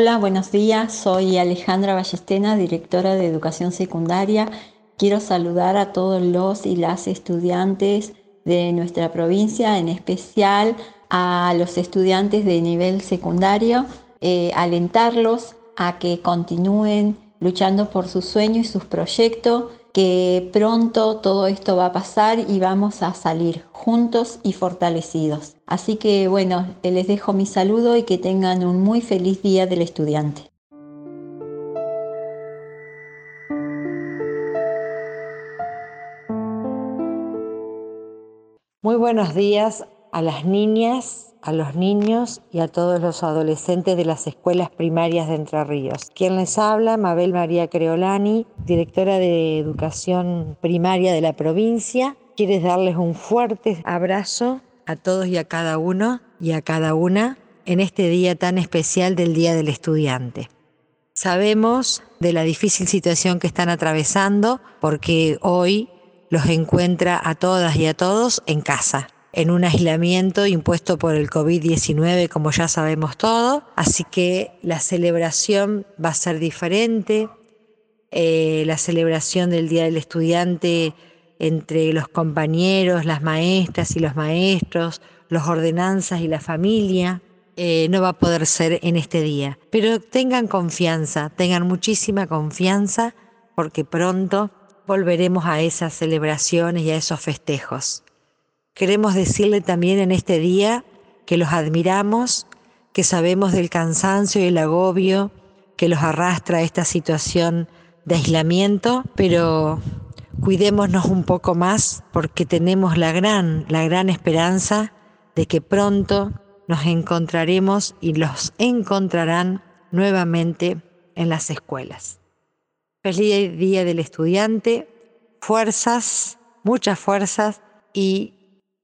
Hola, buenos días. Soy Alejandra Ballestena, directora de Educación Secundaria. Quiero saludar a todos los y las estudiantes de nuestra provincia, en especial a los estudiantes de nivel secundario, eh, alentarlos a que continúen luchando por sus sueños y sus proyectos, que pronto todo esto va a pasar y vamos a salir juntos y fortalecidos. Así que bueno, les dejo mi saludo y que tengan un muy feliz día del estudiante. Muy buenos días a las niñas, a los niños y a todos los adolescentes de las escuelas primarias de Entre Ríos. Quien les habla, Mabel María Creolani, directora de Educación Primaria de la provincia. Quieres darles un fuerte abrazo a todos y a cada uno y a cada una en este día tan especial del Día del Estudiante. Sabemos de la difícil situación que están atravesando porque hoy los encuentra a todas y a todos en casa. En un aislamiento impuesto por el COVID-19, como ya sabemos todo. Así que la celebración va a ser diferente. Eh, la celebración del Día del Estudiante entre los compañeros, las maestras y los maestros, los ordenanzas y la familia, eh, no va a poder ser en este día. Pero tengan confianza, tengan muchísima confianza, porque pronto volveremos a esas celebraciones y a esos festejos. Queremos decirle también en este día que los admiramos, que sabemos del cansancio y el agobio que los arrastra esta situación de aislamiento, pero cuidémonos un poco más porque tenemos la gran, la gran esperanza de que pronto nos encontraremos y los encontrarán nuevamente en las escuelas. Feliz Día del Estudiante, fuerzas, muchas fuerzas y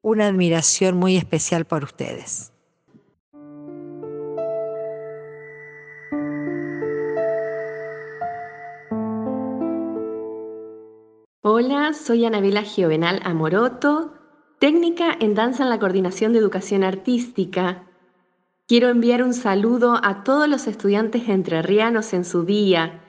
una admiración muy especial por ustedes. Hola, soy Anabela Giovenal Amoroto, técnica en danza en la coordinación de educación artística. Quiero enviar un saludo a todos los estudiantes entrerrianos en su día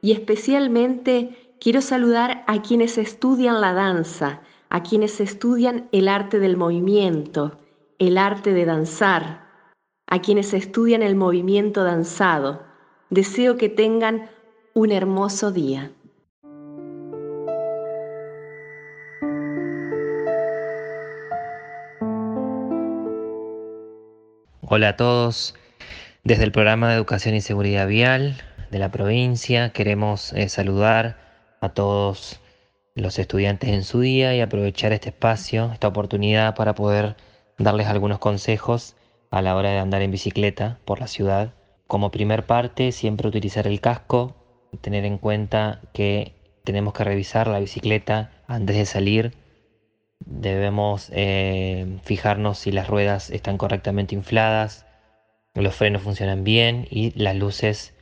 y especialmente quiero saludar a quienes estudian la danza, a quienes estudian el arte del movimiento, el arte de danzar, a quienes estudian el movimiento danzado. Deseo que tengan un hermoso día. Hola a todos. Desde el programa de Educación y Seguridad Vial de la provincia queremos eh, saludar a todos los estudiantes en su día y aprovechar este espacio, esta oportunidad para poder darles algunos consejos a la hora de andar en bicicleta por la ciudad. Como primer parte, siempre utilizar el casco, tener en cuenta que tenemos que revisar la bicicleta antes de salir. Debemos eh, fijarnos si las ruedas están correctamente infladas, los frenos funcionan bien y las luces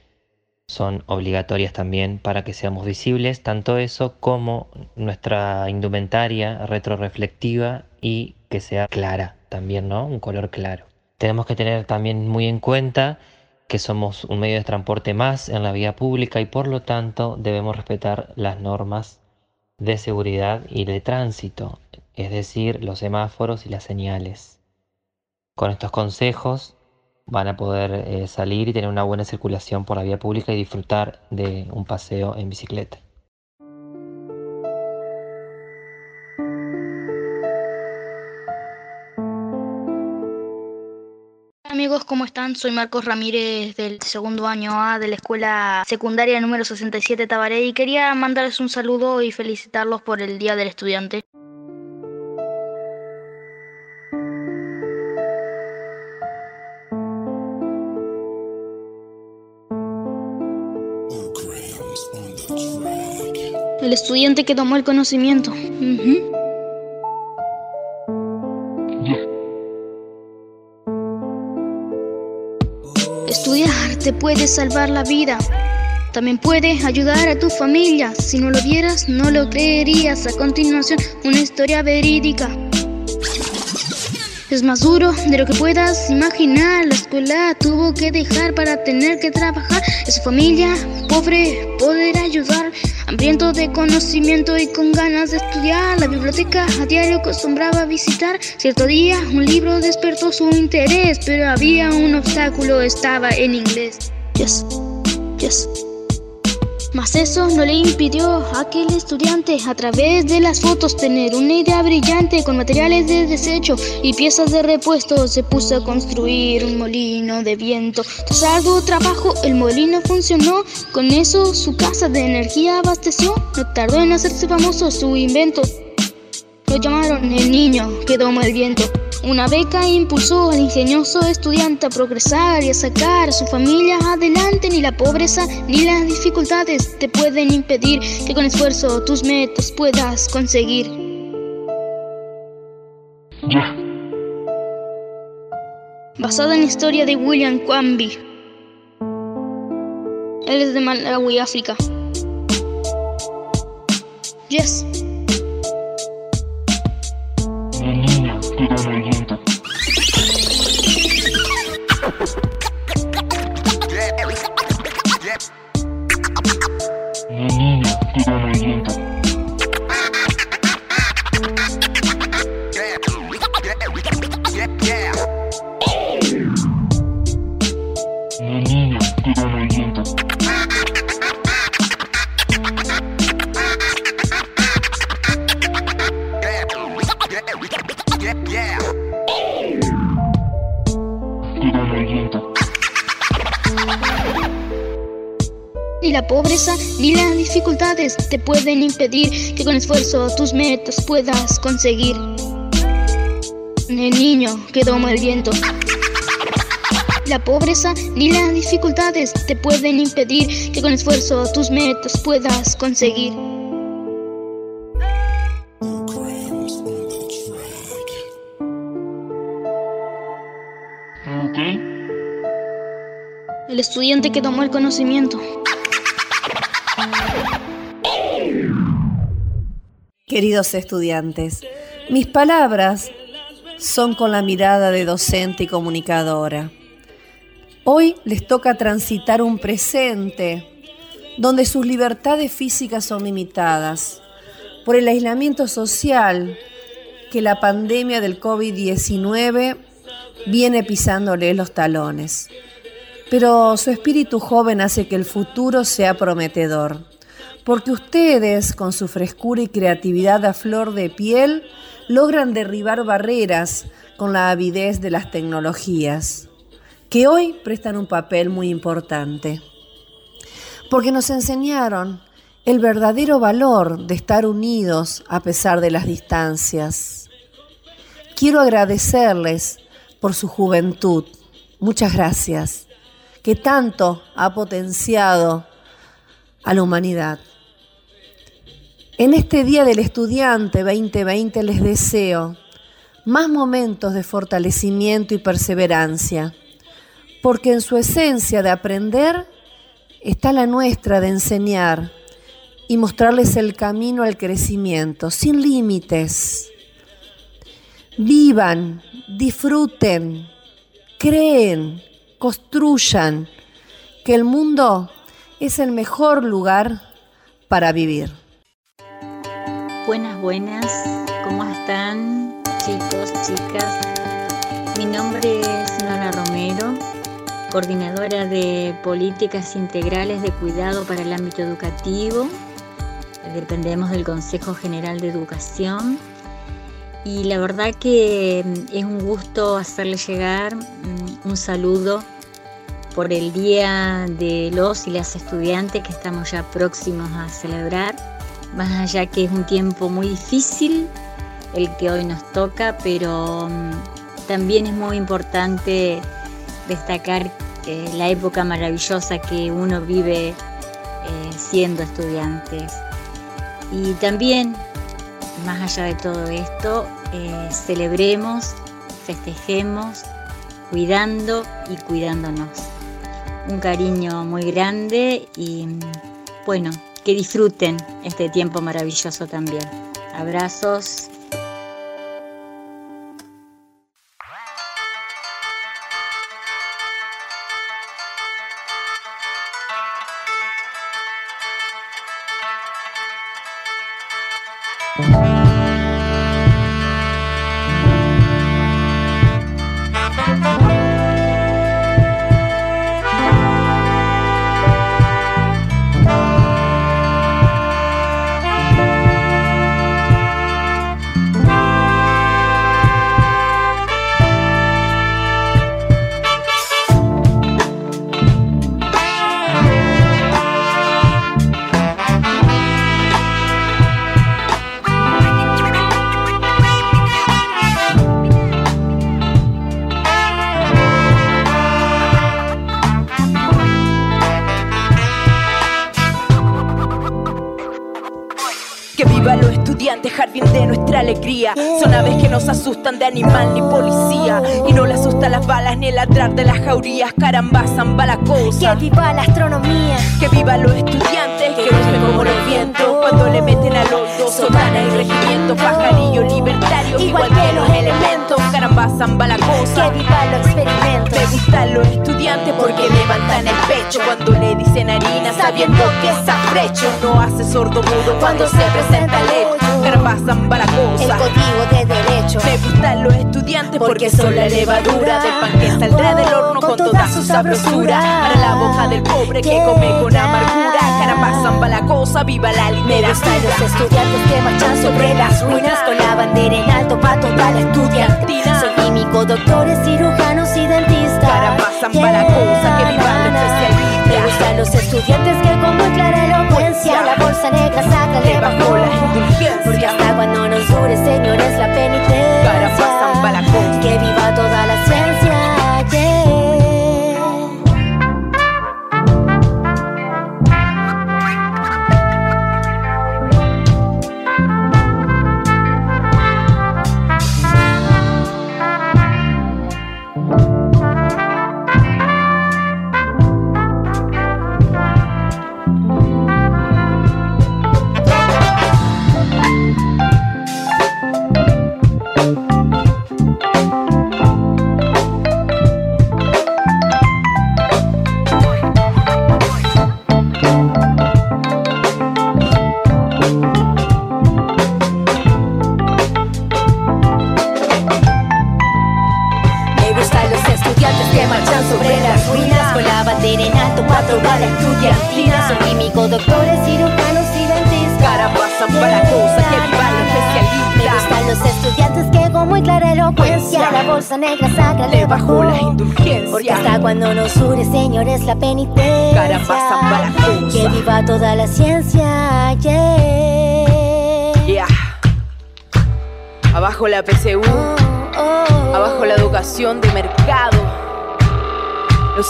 son obligatorias también para que seamos visibles, tanto eso como nuestra indumentaria retroreflectiva y que sea clara también, ¿no? Un color claro. Tenemos que tener también muy en cuenta que somos un medio de transporte más en la vía pública y por lo tanto debemos respetar las normas de seguridad y de tránsito, es decir, los semáforos y las señales. Con estos consejos van a poder eh, salir y tener una buena circulación por la vía pública y disfrutar de un paseo en bicicleta. amigos, ¿cómo están? Soy Marcos Ramírez del segundo año A de la escuela secundaria número 67 Tabaré y quería mandarles un saludo y felicitarlos por el Día del Estudiante. Estudiante que tomó el conocimiento. Estudiar te puede salvar la vida. También puede ayudar a tu familia. Si no lo vieras, no lo creerías. A continuación, una historia verídica. Es más duro de lo que puedas imaginar. La escuela tuvo que dejar para tener que trabajar. Su familia pobre poder ayudar. Hambriento de conocimiento y con ganas de estudiar, la biblioteca a diario acostumbraba visitar. Cierto día un libro despertó su interés, pero había un obstáculo, estaba en inglés. Yes. Mas eso no le impidió a aquel estudiante a través de las fotos tener una idea brillante con materiales de desecho y piezas de repuesto. Se puso a construir un molino de viento. Tras arduo trabajo el molino funcionó. Con eso su casa de energía abasteció. No tardó en hacerse famoso su invento. Lo llamaron el niño que doma el viento. Una beca impulsó al ingenioso estudiante a progresar y a sacar a su familia adelante. Ni la pobreza ni las dificultades te pueden impedir que con esfuerzo tus metas puedas conseguir. Basada en la historia de William Quamby. Él es de Malawi, África. Yes. Explícame, la pobreza ni las dificultades te pueden impedir que con esfuerzo tus metas puedas conseguir. El niño que doma el viento. La pobreza ni las dificultades te pueden impedir que con esfuerzo tus metas puedas conseguir. El estudiante que tomó el conocimiento. Queridos estudiantes, mis palabras son con la mirada de docente y comunicadora. Hoy les toca transitar un presente donde sus libertades físicas son limitadas por el aislamiento social que la pandemia del COVID-19 viene pisándoles los talones. Pero su espíritu joven hace que el futuro sea prometedor, porque ustedes, con su frescura y creatividad a flor de piel, logran derribar barreras con la avidez de las tecnologías, que hoy prestan un papel muy importante. Porque nos enseñaron el verdadero valor de estar unidos a pesar de las distancias. Quiero agradecerles por su juventud. Muchas gracias, que tanto ha potenciado a la humanidad. En este Día del Estudiante 2020 les deseo más momentos de fortalecimiento y perseverancia, porque en su esencia de aprender está la nuestra de enseñar y mostrarles el camino al crecimiento, sin límites. Vivan, disfruten, creen, construyan, que el mundo es el mejor lugar para vivir. Buenas, buenas, ¿cómo están chicos, chicas? Mi nombre es Nora Romero, coordinadora de políticas integrales de cuidado para el ámbito educativo. Dependemos del Consejo General de Educación y la verdad que mm, es un gusto hacerle llegar mm, un saludo por el Día de los y las estudiantes que estamos ya próximos a celebrar, más allá que es un tiempo muy difícil el que hoy nos toca, pero mm, también es muy importante destacar eh, la época maravillosa que uno vive eh, siendo estudiantes. Y también, más allá de todo esto, eh, celebremos, festejemos, cuidando y cuidándonos. Un cariño muy grande y bueno, que disfruten este tiempo maravilloso también. Abrazos. Nos asustan de animal ni policía. Y no le asustan las balas ni el ladrar de las jaurías. Caramba, zamba la cosa. Que viva la astronomía. Que viva los estudiantes, que rugen como los vientos. Cuando le meten al hondo, sotana y regimiento. Pajarillo libertario, igual que los elementos. Caramba, zamba la cosa. Que viva los experimentos. Me gustan los estudiantes porque levantan el pecho cuando le dicen harina, sabiendo que es afrecho. No hace sordo mudo cuando se presenta el hecho. La El código de derecho. Me gustan los estudiantes porque son la levadura del pan que saldrá del horno con toda su sabrosura. Para la boca del pobre que come con amargura. Caramba, zamba la cosa, viva la Me gustan los literatura. estudiantes que marchan sobre las ruinas con la bandera en alto para toda la estudiantina. Son químicos, doctores, cirujanos y dentistas. Caramba, zamba la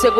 Los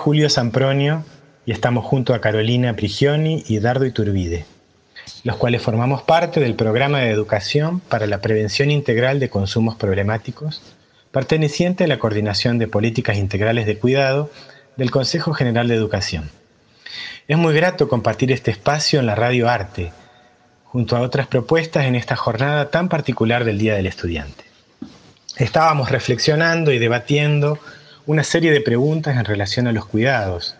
Julio Sampronio y estamos junto a Carolina Prigioni y Dardo Iturbide, los cuales formamos parte del programa de educación para la prevención integral de consumos problemáticos, perteneciente a la Coordinación de Políticas Integrales de Cuidado del Consejo General de Educación. Es muy grato compartir este espacio en la Radio Arte, junto a otras propuestas en esta jornada tan particular del Día del Estudiante estábamos reflexionando y debatiendo una serie de preguntas en relación a los cuidados,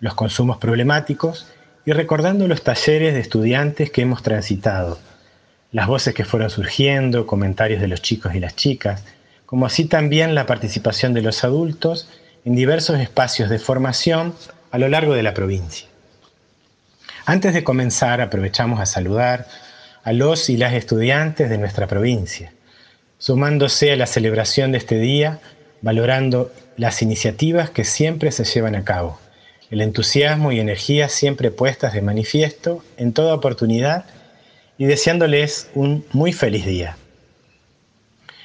los consumos problemáticos y recordando los talleres de estudiantes que hemos transitado, las voces que fueron surgiendo, comentarios de los chicos y las chicas, como así también la participación de los adultos en diversos espacios de formación a lo largo de la provincia. Antes de comenzar, aprovechamos a saludar a los y las estudiantes de nuestra provincia, sumándose a la celebración de este día, valorando las iniciativas que siempre se llevan a cabo, el entusiasmo y energía siempre puestas de manifiesto en toda oportunidad y deseándoles un muy feliz día.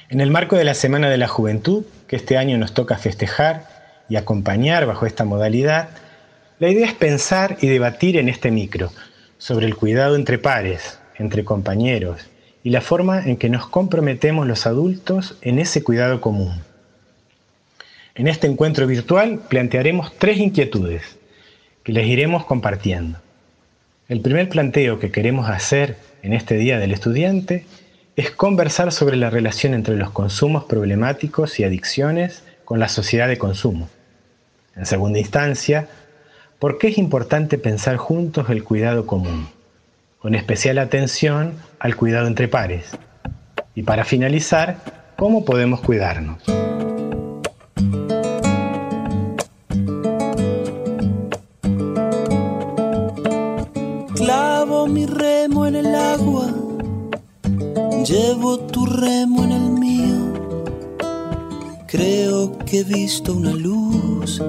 En el marco de la Semana de la Juventud, que este año nos toca festejar y acompañar bajo esta modalidad, la idea es pensar y debatir en este micro sobre el cuidado entre pares, entre compañeros, y la forma en que nos comprometemos los adultos en ese cuidado común. En este encuentro virtual plantearemos tres inquietudes que les iremos compartiendo. El primer planteo que queremos hacer en este Día del Estudiante es conversar sobre la relación entre los consumos problemáticos y adicciones con la sociedad de consumo. En segunda instancia, ¿por qué es importante pensar juntos el cuidado común? con especial atención al cuidado entre pares. Y para finalizar, ¿cómo podemos cuidarnos? Mi remo en el agua, llevo tu remo en el mío. Creo que he visto una luz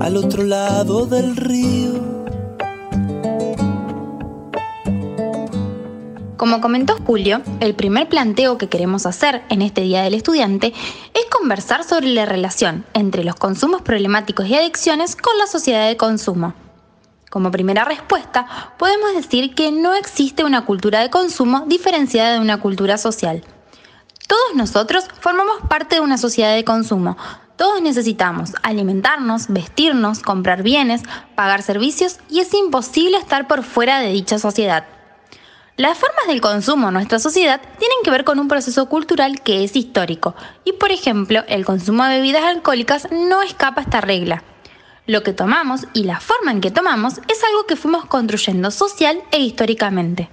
al otro lado del río. Como comentó Julio, el primer planteo que queremos hacer en este Día del Estudiante es conversar sobre la relación entre los consumos problemáticos y adicciones con la sociedad de consumo. Como primera respuesta, podemos decir que no existe una cultura de consumo diferenciada de una cultura social. Todos nosotros formamos parte de una sociedad de consumo. Todos necesitamos alimentarnos, vestirnos, comprar bienes, pagar servicios y es imposible estar por fuera de dicha sociedad. Las formas del consumo en nuestra sociedad tienen que ver con un proceso cultural que es histórico y, por ejemplo, el consumo de bebidas alcohólicas no escapa a esta regla. Lo que tomamos y la forma en que tomamos es algo que fuimos construyendo social e históricamente.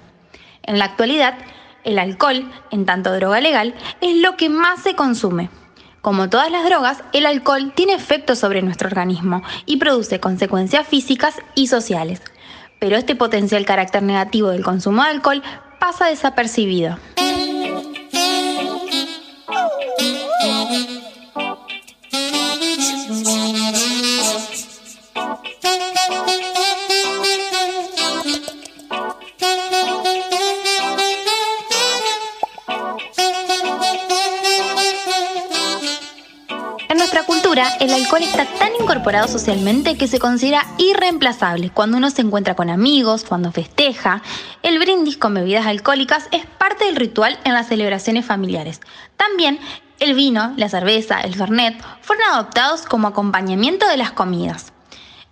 En la actualidad, el alcohol, en tanto droga legal, es lo que más se consume. Como todas las drogas, el alcohol tiene efectos sobre nuestro organismo y produce consecuencias físicas y sociales. Pero este potencial carácter negativo del consumo de alcohol pasa desapercibido. El alcohol está tan incorporado socialmente que se considera irreemplazable. Cuando uno se encuentra con amigos, cuando festeja, el brindis con bebidas alcohólicas es parte del ritual en las celebraciones familiares. También el vino, la cerveza, el fernet fueron adoptados como acompañamiento de las comidas.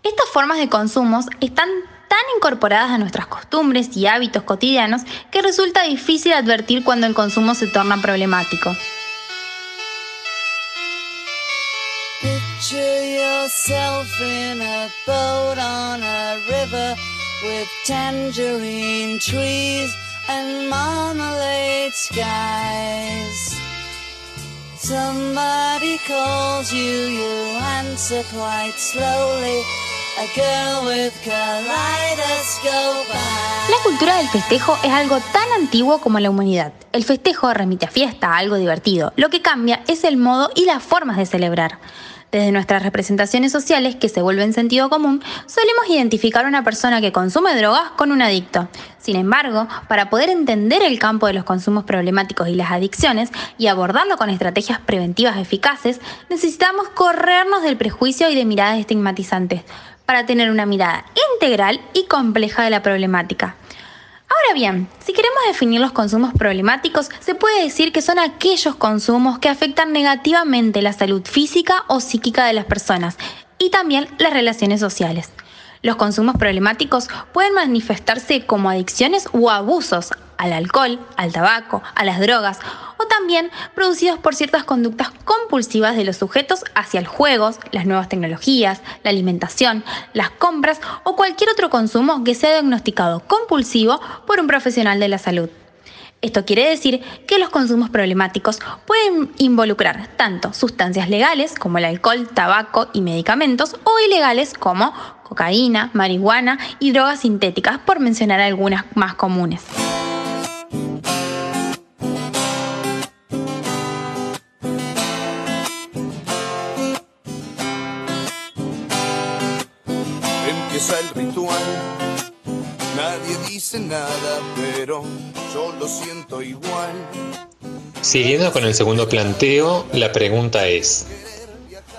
Estas formas de consumo están tan incorporadas a nuestras costumbres y hábitos cotidianos que resulta difícil advertir cuando el consumo se torna problemático. Picture yourself in a boat on a river with tangerine trees and marmalade skies. Somebody calls you, you answer quite slowly. A girl with. La cultura del festejo es algo tan antiguo como la humanidad. El festejo remite a fiesta, a algo divertido. Lo que cambia es el modo y las formas de celebrar. Desde nuestras representaciones sociales, que se vuelven sentido común, solemos identificar a una persona que consume drogas con un adicto. Sin embargo, para poder entender el campo de los consumos problemáticos y las adicciones y abordarlo con estrategias preventivas eficaces, necesitamos corrernos del prejuicio y de miradas estigmatizantes para tener una mirada integral y compleja de la problemática. Ahora bien, si queremos definir los consumos problemáticos, se puede decir que son aquellos consumos que afectan negativamente la salud física o psíquica de las personas y también las relaciones sociales. Los consumos problemáticos pueden manifestarse como adicciones o abusos al alcohol, al tabaco, a las drogas o también producidos por ciertas conductas compulsivas de los sujetos hacia los juegos, las nuevas tecnologías, la alimentación, las compras o cualquier otro consumo que sea diagnosticado compulsivo por un profesional de la salud. Esto quiere decir que los consumos problemáticos pueden involucrar tanto sustancias legales como el alcohol, tabaco y medicamentos o ilegales como cocaína, marihuana y drogas sintéticas, por mencionar algunas más comunes. Nada, pero yo lo siento igual. Siguiendo con el segundo planteo, la pregunta es,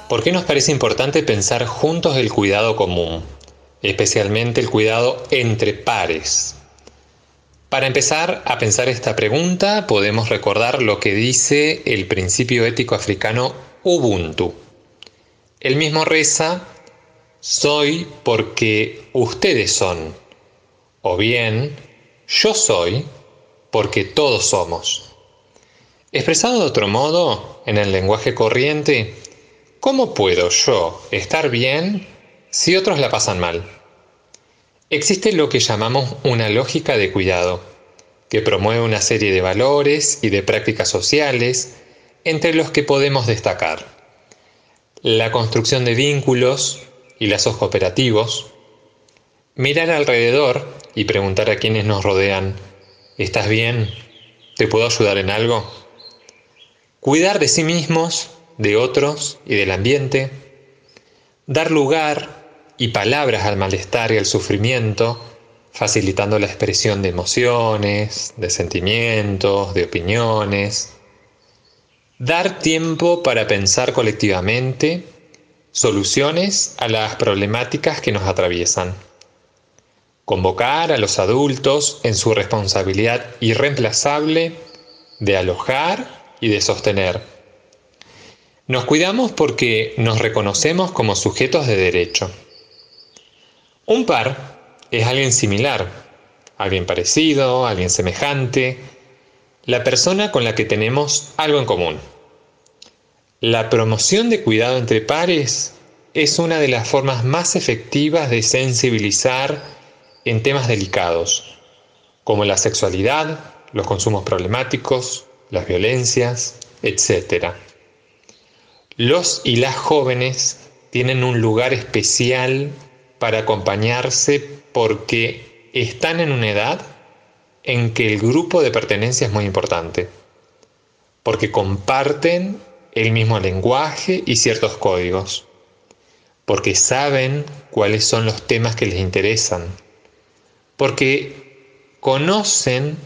¿por qué nos parece importante pensar juntos el cuidado común, especialmente el cuidado entre pares? Para empezar a pensar esta pregunta, podemos recordar lo que dice el principio ético africano Ubuntu. El mismo reza, soy porque ustedes son, o bien, yo soy porque todos somos. Expresado de otro modo, en el lenguaje corriente, ¿cómo puedo yo estar bien si otros la pasan mal? Existe lo que llamamos una lógica de cuidado, que promueve una serie de valores y de prácticas sociales entre los que podemos destacar la construcción de vínculos y lazos cooperativos, mirar alrededor y preguntar a quienes nos rodean, ¿estás bien? ¿Te puedo ayudar en algo? Cuidar de sí mismos, de otros y del ambiente, dar lugar y palabras al malestar y al sufrimiento, facilitando la expresión de emociones, de sentimientos, de opiniones. Dar tiempo para pensar colectivamente soluciones a las problemáticas que nos atraviesan. Convocar a los adultos en su responsabilidad irreemplazable de alojar y de sostener. Nos cuidamos porque nos reconocemos como sujetos de derecho. Un par es alguien similar, alguien parecido, alguien semejante, la persona con la que tenemos algo en común. La promoción de cuidado entre pares es una de las formas más efectivas de sensibilizar en temas delicados, como la sexualidad, los consumos problemáticos, las violencias, etc. Los y las jóvenes tienen un lugar especial para acompañarse porque están en una edad en que el grupo de pertenencia es muy importante, porque comparten el mismo lenguaje y ciertos códigos, porque saben cuáles son los temas que les interesan, porque conocen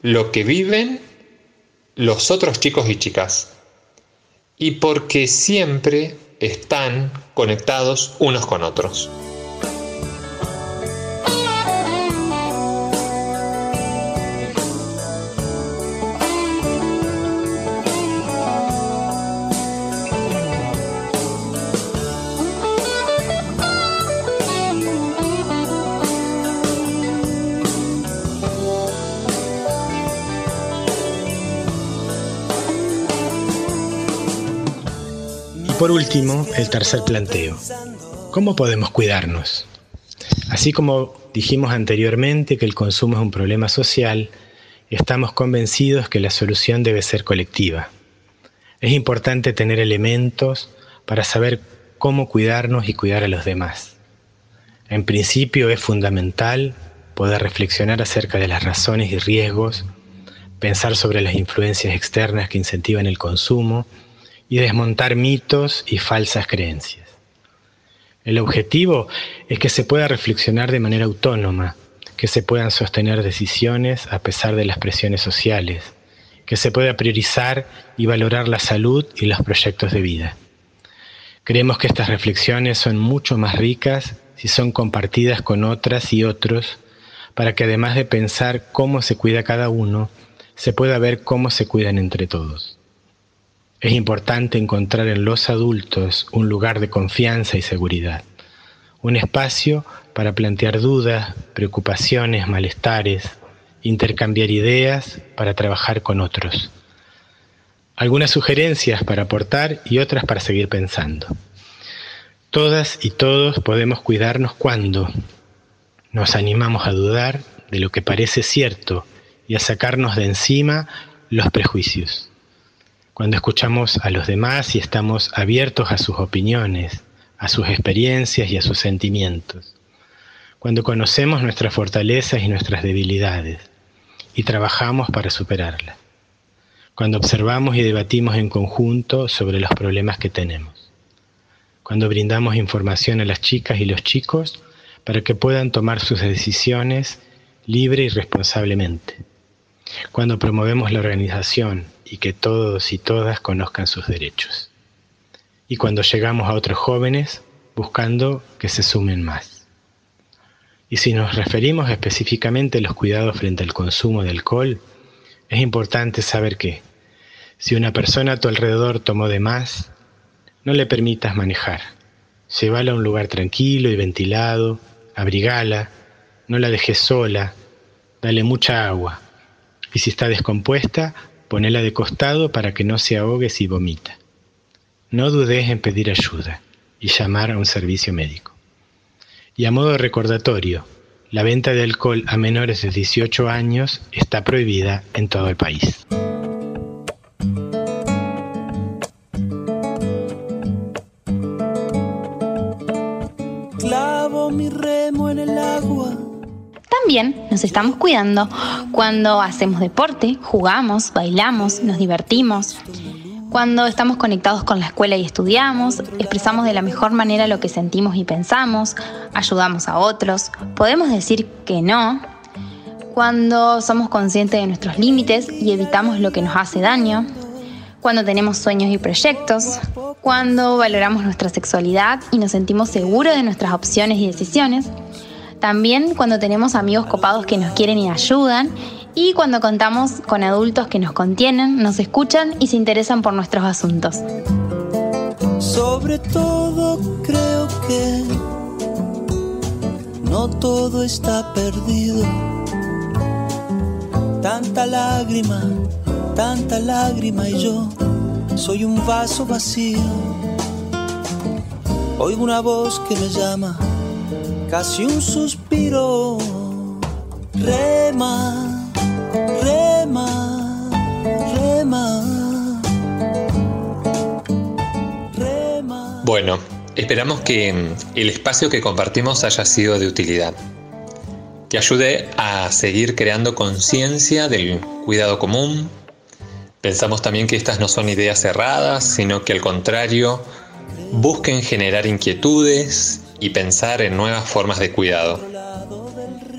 lo que viven los otros chicos y chicas, y porque siempre están conectados unos con otros. Por último, el tercer planteo. ¿Cómo podemos cuidarnos? Así como dijimos anteriormente que el consumo es un problema social, estamos convencidos que la solución debe ser colectiva. Es importante tener elementos para saber cómo cuidarnos y cuidar a los demás. En principio es fundamental poder reflexionar acerca de las razones y riesgos, pensar sobre las influencias externas que incentivan el consumo, y desmontar mitos y falsas creencias. El objetivo es que se pueda reflexionar de manera autónoma, que se puedan sostener decisiones a pesar de las presiones sociales, que se pueda priorizar y valorar la salud y los proyectos de vida. Creemos que estas reflexiones son mucho más ricas si son compartidas con otras y otros, para que además de pensar cómo se cuida cada uno, se pueda ver cómo se cuidan entre todos. Es importante encontrar en los adultos un lugar de confianza y seguridad, un espacio para plantear dudas, preocupaciones, malestares, intercambiar ideas para trabajar con otros. Algunas sugerencias para aportar y otras para seguir pensando. Todas y todos podemos cuidarnos cuando nos animamos a dudar de lo que parece cierto y a sacarnos de encima los prejuicios cuando escuchamos a los demás y estamos abiertos a sus opiniones, a sus experiencias y a sus sentimientos, cuando conocemos nuestras fortalezas y nuestras debilidades y trabajamos para superarlas, cuando observamos y debatimos en conjunto sobre los problemas que tenemos, cuando brindamos información a las chicas y los chicos para que puedan tomar sus decisiones libre y responsablemente, cuando promovemos la organización, y que todos y todas conozcan sus derechos. Y cuando llegamos a otros jóvenes, buscando que se sumen más. Y si nos referimos específicamente a los cuidados frente al consumo de alcohol, es importante saber que si una persona a tu alrededor tomó de más, no le permitas manejar. Llévala a un lugar tranquilo y ventilado, abrigala, no la dejes sola, dale mucha agua. Y si está descompuesta, Ponela de costado para que no se ahogue si vomita. No dudes en pedir ayuda y llamar a un servicio médico. Y a modo recordatorio, la venta de alcohol a menores de 18 años está prohibida en todo el país. También nos estamos cuidando cuando hacemos deporte, jugamos, bailamos, nos divertimos. Cuando estamos conectados con la escuela y estudiamos, expresamos de la mejor manera lo que sentimos y pensamos, ayudamos a otros, podemos decir que no. Cuando somos conscientes de nuestros límites y evitamos lo que nos hace daño. Cuando tenemos sueños y proyectos. Cuando valoramos nuestra sexualidad y nos sentimos seguros de nuestras opciones y decisiones también cuando tenemos amigos copados que nos quieren y ayudan. Y cuando contamos con adultos que nos contienen, nos escuchan y se interesan por nuestros asuntos. Sobre todo creo que no todo está perdido. Tanta lágrima, tanta lágrima y yo soy un vaso vacío. Oigo una voz que me llama casi un suspiro. Rema, rema, rema. Bueno, esperamos que mm, el espacio que compartimos haya sido de utilidad. que ayude a seguir creando conciencia del cuidado común. Pensamos también que estas no son ideas cerradas, sino que al contrario, busquen generar inquietudes y pensar en nuevas formas de cuidado.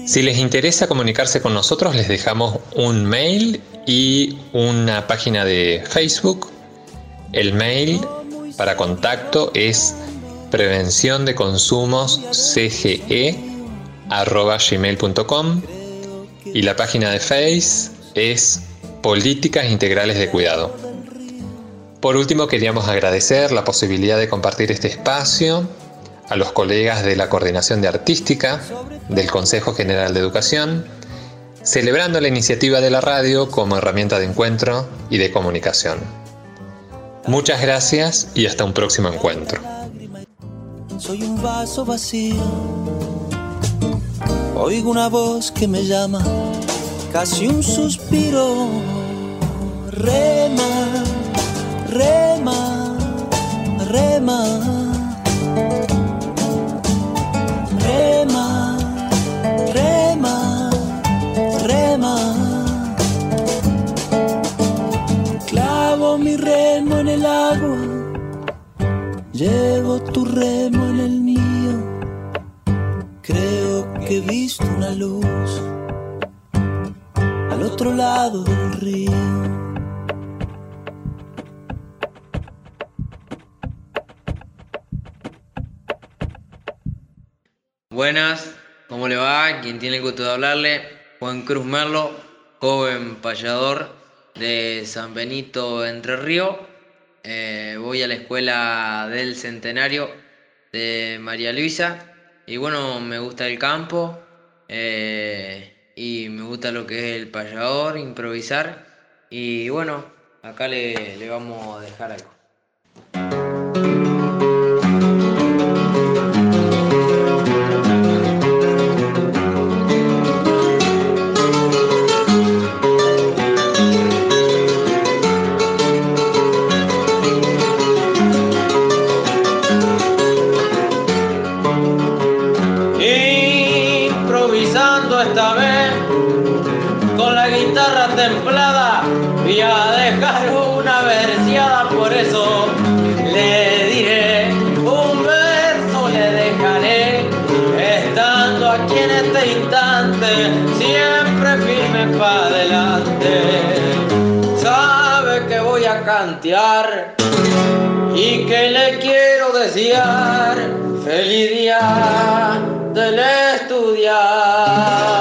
Si les interesa comunicarse con nosotros, les dejamos un mail y una página de Facebook. El mail para contacto es prevención de consumos gmail.com y la página de Face es políticas integrales de cuidado. Por último, queríamos agradecer la posibilidad de compartir este espacio a los colegas de la Coordinación de Artística del Consejo General de Educación, celebrando la iniciativa de la radio como herramienta de encuentro y de comunicación. Muchas gracias y hasta un próximo encuentro. Soy un vaso vacío. Oigo una voz que me llama, casi un suspiro. Rema, rema, rema. Llevo tu remo en el mío. Creo que he visto una luz al otro lado del río. Buenas, ¿cómo le va? Quien tiene el gusto de hablarle, Juan Cruz Merlo, joven payador de San Benito Entre Río. Eh, voy a la escuela del centenario de María Luisa y bueno, me gusta el campo eh, y me gusta lo que es el payador, improvisar y bueno, acá le, le vamos a dejar algo. Verseada por eso le diré un verso le dejaré estando aquí en este instante siempre firme para adelante sabe que voy a cantear y que le quiero desear feliz día del estudiante.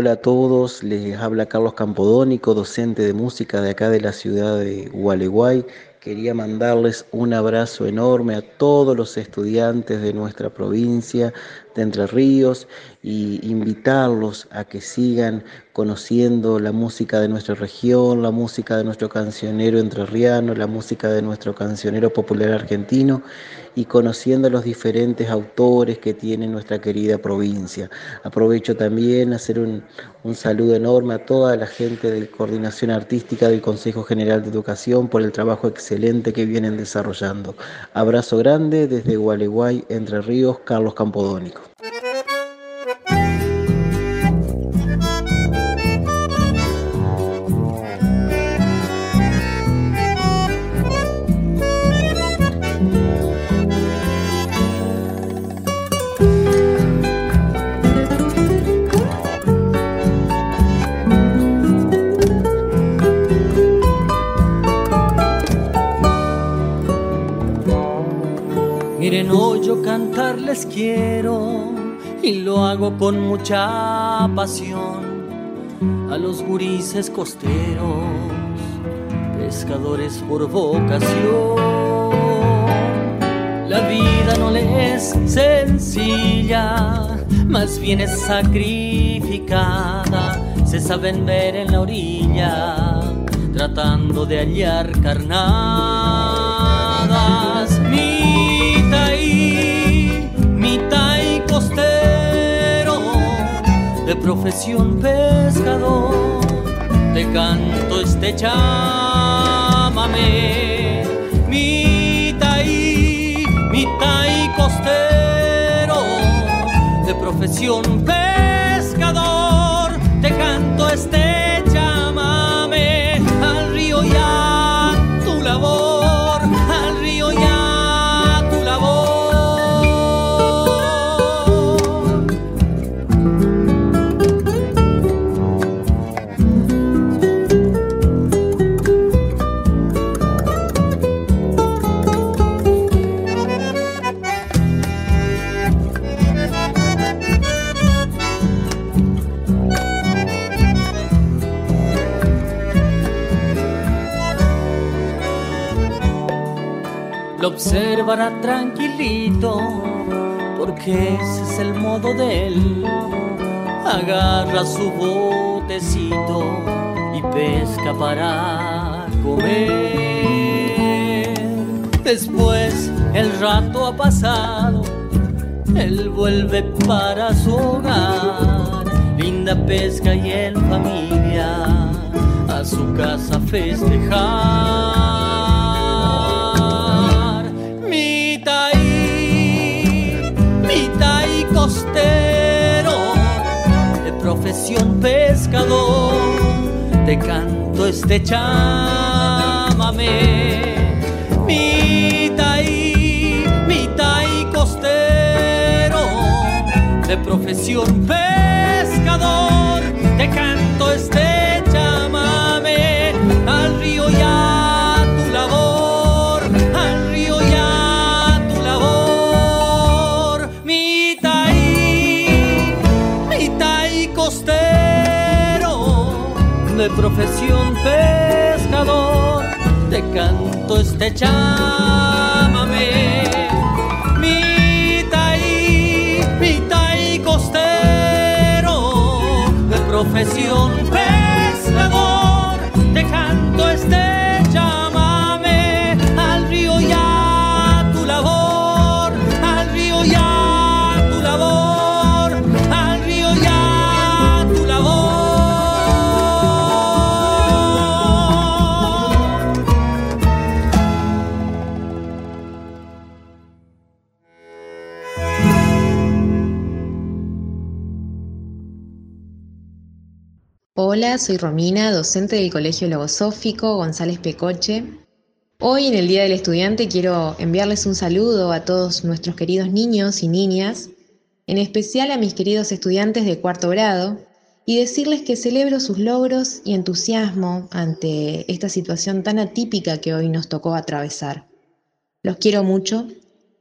Hola a todos, les habla Carlos Campodónico, docente de música de acá de la ciudad de Gualeguay. Quería mandarles un abrazo enorme a todos los estudiantes de nuestra provincia de Entre Ríos y invitarlos a que sigan conociendo la música de nuestra región, la música de nuestro cancionero entrerriano, la música de nuestro cancionero popular argentino y conociendo los diferentes autores que tiene nuestra querida provincia. Aprovecho también hacer un, un saludo enorme a toda la gente de Coordinación Artística del Consejo General de Educación por el trabajo excelente que vienen desarrollando. Abrazo grande desde Gualeguay, Entre Ríos, Carlos Campodónico. Hoy yo cantar les quiero y lo hago con mucha pasión a los gurises costeros, pescadores por vocación. La vida no les es sencilla, más bien es sacrificada, se saben ver en la orilla, tratando de hallar carnadas. Y costeros, profesión pescador, te canto este chámame, mi taí, mi taí costero, de profesión pescador, observará tranquilito, porque ese es el modo de él. Agarra su botecito y pesca para comer. Después el rato ha pasado, él vuelve para su hogar. Linda pesca y en familia a su casa festejar. Taí costero, de profesión pescador, te canto este chámame. Mi taí, mi taí costero, de profesión pescador, te canto este de profesión pescador, te canto este chámame. Mi taí, mi taí costero, de profesión pescador, te canto este Hola, soy Romina, docente del Colegio Logosófico González Pecoche. Hoy en el Día del Estudiante quiero enviarles un saludo a todos nuestros queridos niños y niñas, en especial a mis queridos estudiantes de cuarto grado, y decirles que celebro sus logros y entusiasmo ante esta situación tan atípica que hoy nos tocó atravesar. Los quiero mucho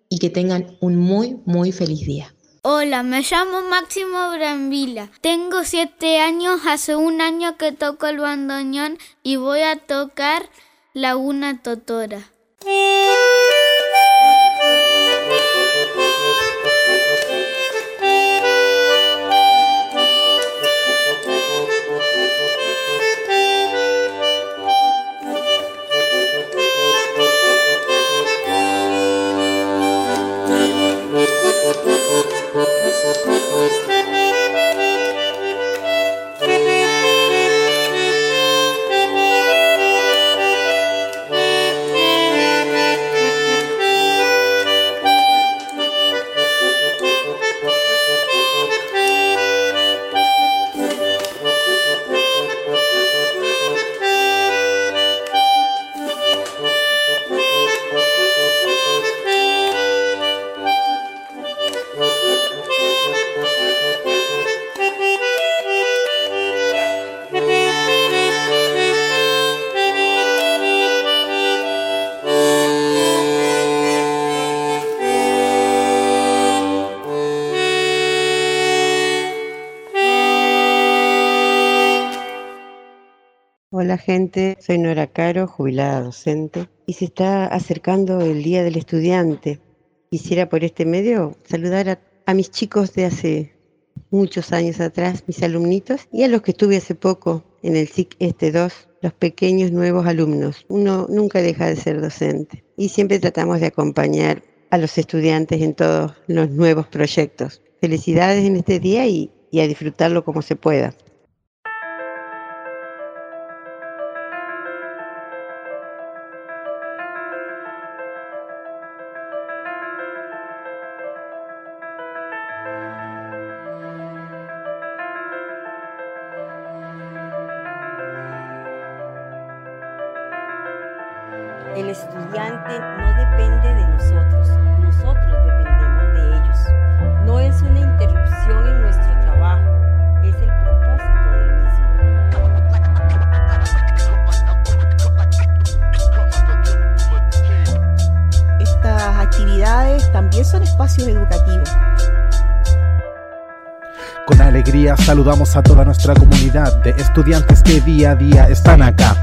y que tengan un muy, muy feliz día. Hola, me llamo Máximo Brambila. Tengo siete años, hace un año que toco el bandoneón y voy a tocar Laguna Totora. Hola gente, soy Nora Caro, jubilada docente, y se está acercando el Día del Estudiante. Quisiera por este medio saludar a, mis chicos de hace muchos años atrás, mis alumnitos, y a los que estuve hace poco en el SIC Este 2, los pequeños nuevos alumnos. Uno nunca deja de ser docente y siempre tratamos de acompañar a los estudiantes en todos los nuevos proyectos. Felicidades en este día y a disfrutarlo como se pueda. Saludamos a toda nuestra comunidad de estudiantes que día a día están acá.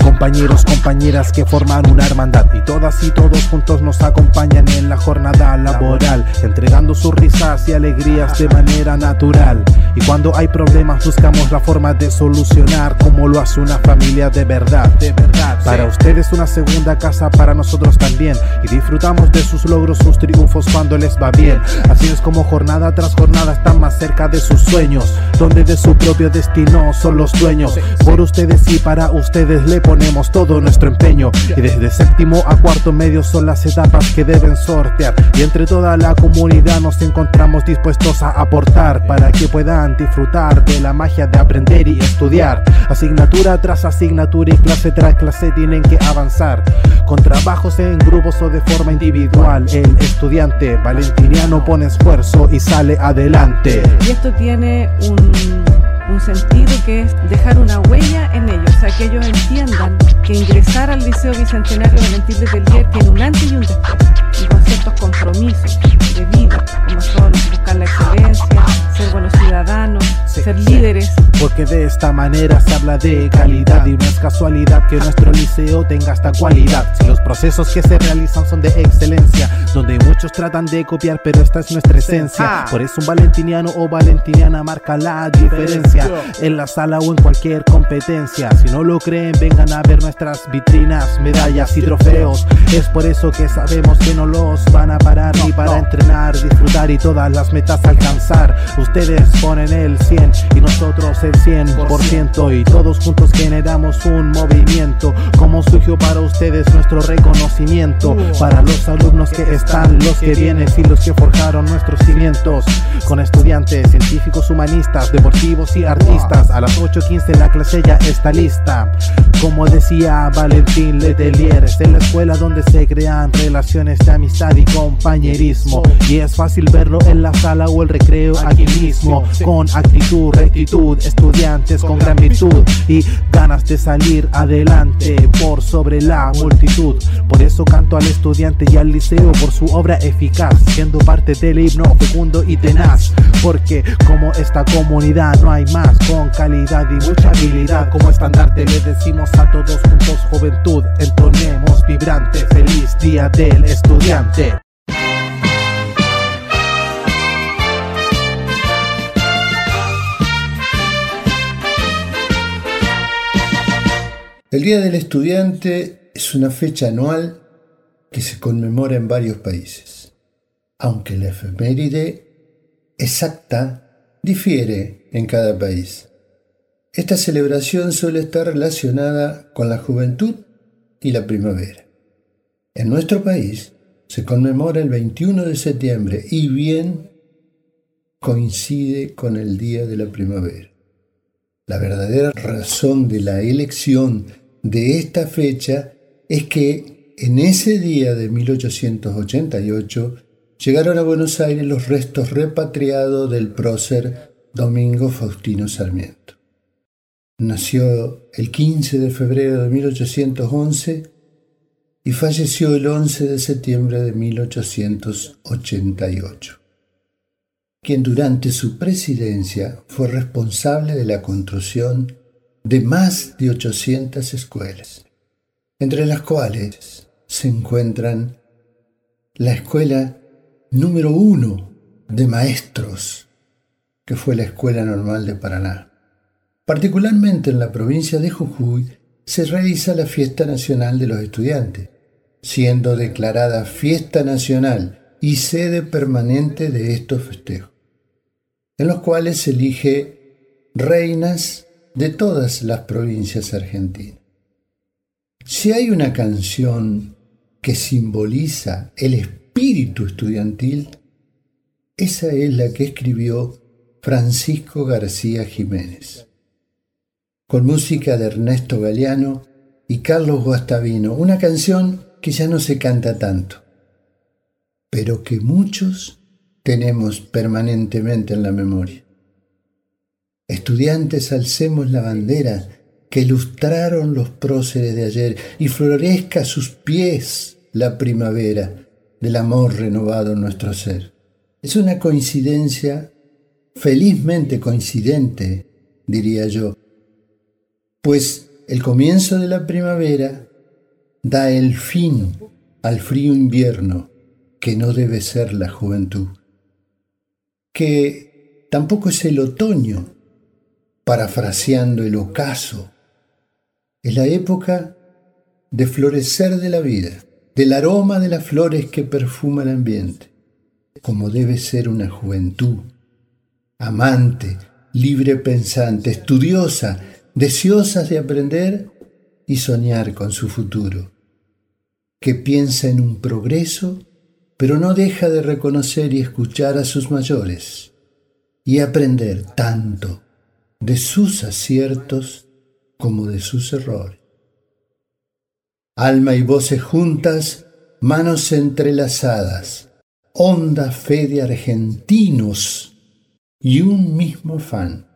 Compañeros, compañeras que forman una hermandad y todas y todos juntos nos acompañan en la jornada laboral, entregando sus risas y alegrías de manera natural. Y cuando hay problemas buscamos la forma de solucionar como lo hace una familia de verdad. De verdad. Para ustedes una segunda casa, para nosotros también. Y disfrutamos de sus logros, sus triunfos cuando les va bien. Así es como jornada tras jornada están más cerca de sus sueños, donde de su propio destino son los dueños. Por ustedes y para ustedes le ponemos todo nuestro empeño. Y desde séptimo a cuarto medio son las etapas que deben sortear. Y entre toda la comunidad nos encontramos dispuestos a aportar para que puedan disfrutar de la magia de aprender y estudiar. Asignatura tras asignatura y clase tras clase tienen que avanzar. Con trabajos en grupos o de forma individual, el estudiante valentiniano pone esfuerzo y sale adelante. Y esto tiene un, un sentido que es dejar una huella en ellos, o sea, que ellos entiendan que ingresar al Liceo Bicentenario Valentín de Tellier tiene un antes y un después, y con ciertos compromisos de vida, como son buscar la excelencia, ser buenos ciudadanos, ser líderes. Porque de esta manera se habla de calidad y no es casualidad que nuestro liceo tenga esta cualidad. Si los procesos que se realizan son de excelencia, donde muchos tratan de copiar, pero esta es nuestra esencia. Por eso un valentiniano o valentiniana marca la diferencia en la sala o en cualquier competencia. Si no lo creen, vengan a ver nuestras vitrinas, medallas y trofeos. Es por eso que sabemos que no los van a parar ni para entrenar, disfrutar y todas las metas alcanzar. Ustedes ponen el 100 y nosotros el 100% y todos juntos generamos un movimiento. Como surgió para ustedes nuestro reconocimiento, para los alumnos que están, los que vienen y los que forjaron nuestros cimientos. Con estudiantes, científicos, humanistas, deportivos y artistas. A las 8.15 la clase ya está lista. Como decía Valentín Letelier, es en la escuela donde se crean relaciones de amistad y compañerismo. Y es fácil verlo en la sala o el recreo aquí Con actitud, rectitud, estudiantes con gran virtud y ganas de salir adelante por sobre la multitud. Por eso canto al estudiante y al liceo por su obra eficaz, siendo parte del himno fecundo y tenaz. Porque como esta comunidad no hay más, con calidad y mucha habilidad, como estandarte le decimos a todos juntos juventud, entonemos vibrante, feliz día del estudiante. El Día del Estudiante es una fecha anual que se conmemora en varios países, aunque la efeméride exacta difiere en cada país. Esta celebración suele estar relacionada con la juventud y la primavera. En nuestro país se conmemora el 21 de septiembre y bien coincide con el día de la primavera. La verdadera razón de la elección de esta fecha es que en ese día de 1888 llegaron a Buenos Aires los restos repatriados del prócer Domingo Faustino Sarmiento. Nació el 15 de febrero de 1811 y falleció el 11 de septiembre de 1888, quien durante su presidencia fue responsable de la construcción de más de 800 escuelas, entre las cuales se encuentran la escuela número uno de maestros, que fue la Escuela Normal de Paraná. Particularmente en la provincia de Jujuy se realiza la Fiesta Nacional de los Estudiantes, siendo declarada Fiesta Nacional y sede permanente de estos festejos. en los cuales se elige reinas de todas las provincias argentinas. Si hay una canción que simboliza el espíritu estudiantil, esa es la que escribió Francisco García Jiménez, con música de Ernesto Galeano y Carlos Guastavino, una canción que ya no se canta tanto, pero que muchos tenemos permanentemente en la memoria. Estudiantes, alcemos la bandera que ilustraron los próceres de ayer y florezca a sus pies la primavera del amor renovado en nuestro ser. Es una coincidencia, felizmente coincidente, diría yo, pues el comienzo de la primavera da el fin al frío invierno que no debe ser la juventud, que tampoco es el otoño, parafraseando el ocaso, es la época de florecer de la vida, del aroma de las flores que perfuma el ambiente, como debe ser una juventud, amante, libre pensante, estudiosa, deseosa de aprender y soñar con su futuro, que piensa en un progreso, pero no deja de reconocer y escuchar a sus mayores y aprender tanto de sus aciertos como de sus errores. Alma y voces juntas, manos entrelazadas, honda fe de argentinos y un mismo fan,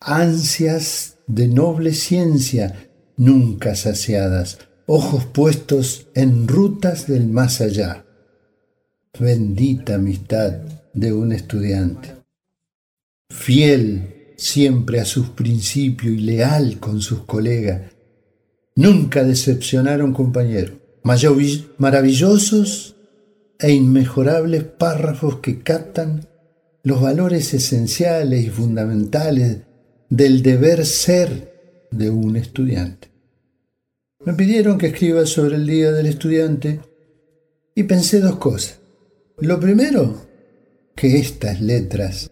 ansias de noble ciencia nunca saciadas, ojos puestos en rutas del más allá. Bendita amistad de un estudiante. Fiel siempre a sus principios y leal con sus colegas. Nunca decepcionaron compañeros. Maravillosos e inmejorables párrafos que captan los valores esenciales y fundamentales del deber ser de un estudiante. Me pidieron que escriba sobre el Día del Estudiante y pensé dos cosas. Lo primero, que estas letras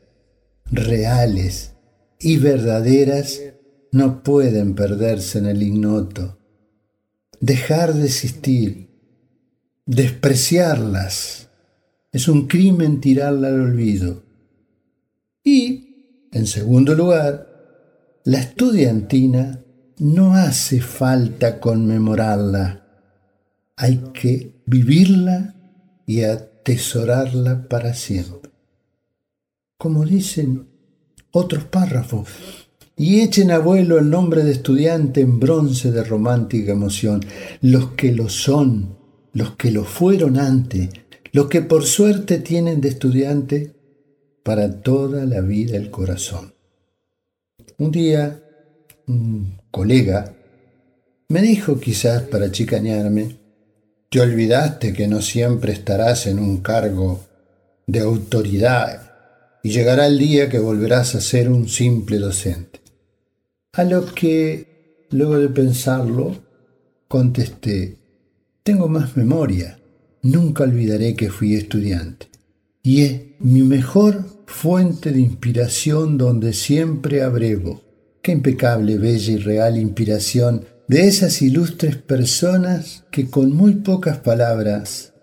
reales y verdaderas no pueden perderse en el ignoto. Dejar de existir, despreciarlas, es un crimen tirarla al olvido. Y, en segundo lugar, la estudiantina no hace falta conmemorarla, hay que vivirla y atesorarla para siempre. Como dicen otros párrafos, y echen a vuelo el nombre de estudiante en bronce de romántica emoción, los que lo son, los que lo fueron antes, los que por suerte tienen de estudiante para toda la vida el corazón. Un día, un colega me dijo quizás para chicañarme, te olvidaste que no siempre estarás en un cargo de autoridad y llegará el día que volverás a ser un simple docente. A lo que, luego de pensarlo, contesté, tengo más memoria, nunca olvidaré que fui estudiante, y es mi mejor fuente de inspiración donde siempre abrevo. Qué impecable, bella y real inspiración de esas ilustres personas que con muy pocas palabras,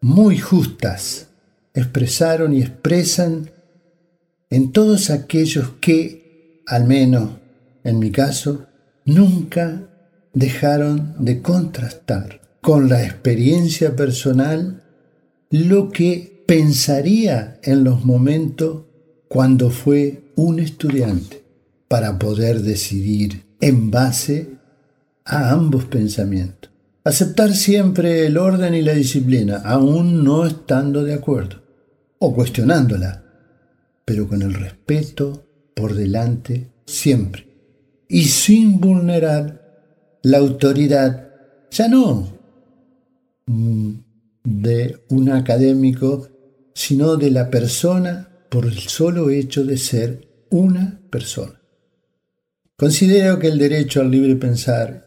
muy justas, expresaron y expresan en todos aquellos que, al menos en mi caso, nunca dejaron de contrastar con la experiencia personal lo que pensaría en los momentos cuando fue un estudiante para poder decidir en base a ambos pensamientos. Aceptar siempre el orden y la disciplina, aún no estando de acuerdo, o cuestionándola, pero con el respeto por delante siempre, y sin vulnerar la autoridad, ya no mm, de un académico, sino de la persona por el solo hecho de ser una persona. Considero que el derecho al libre pensar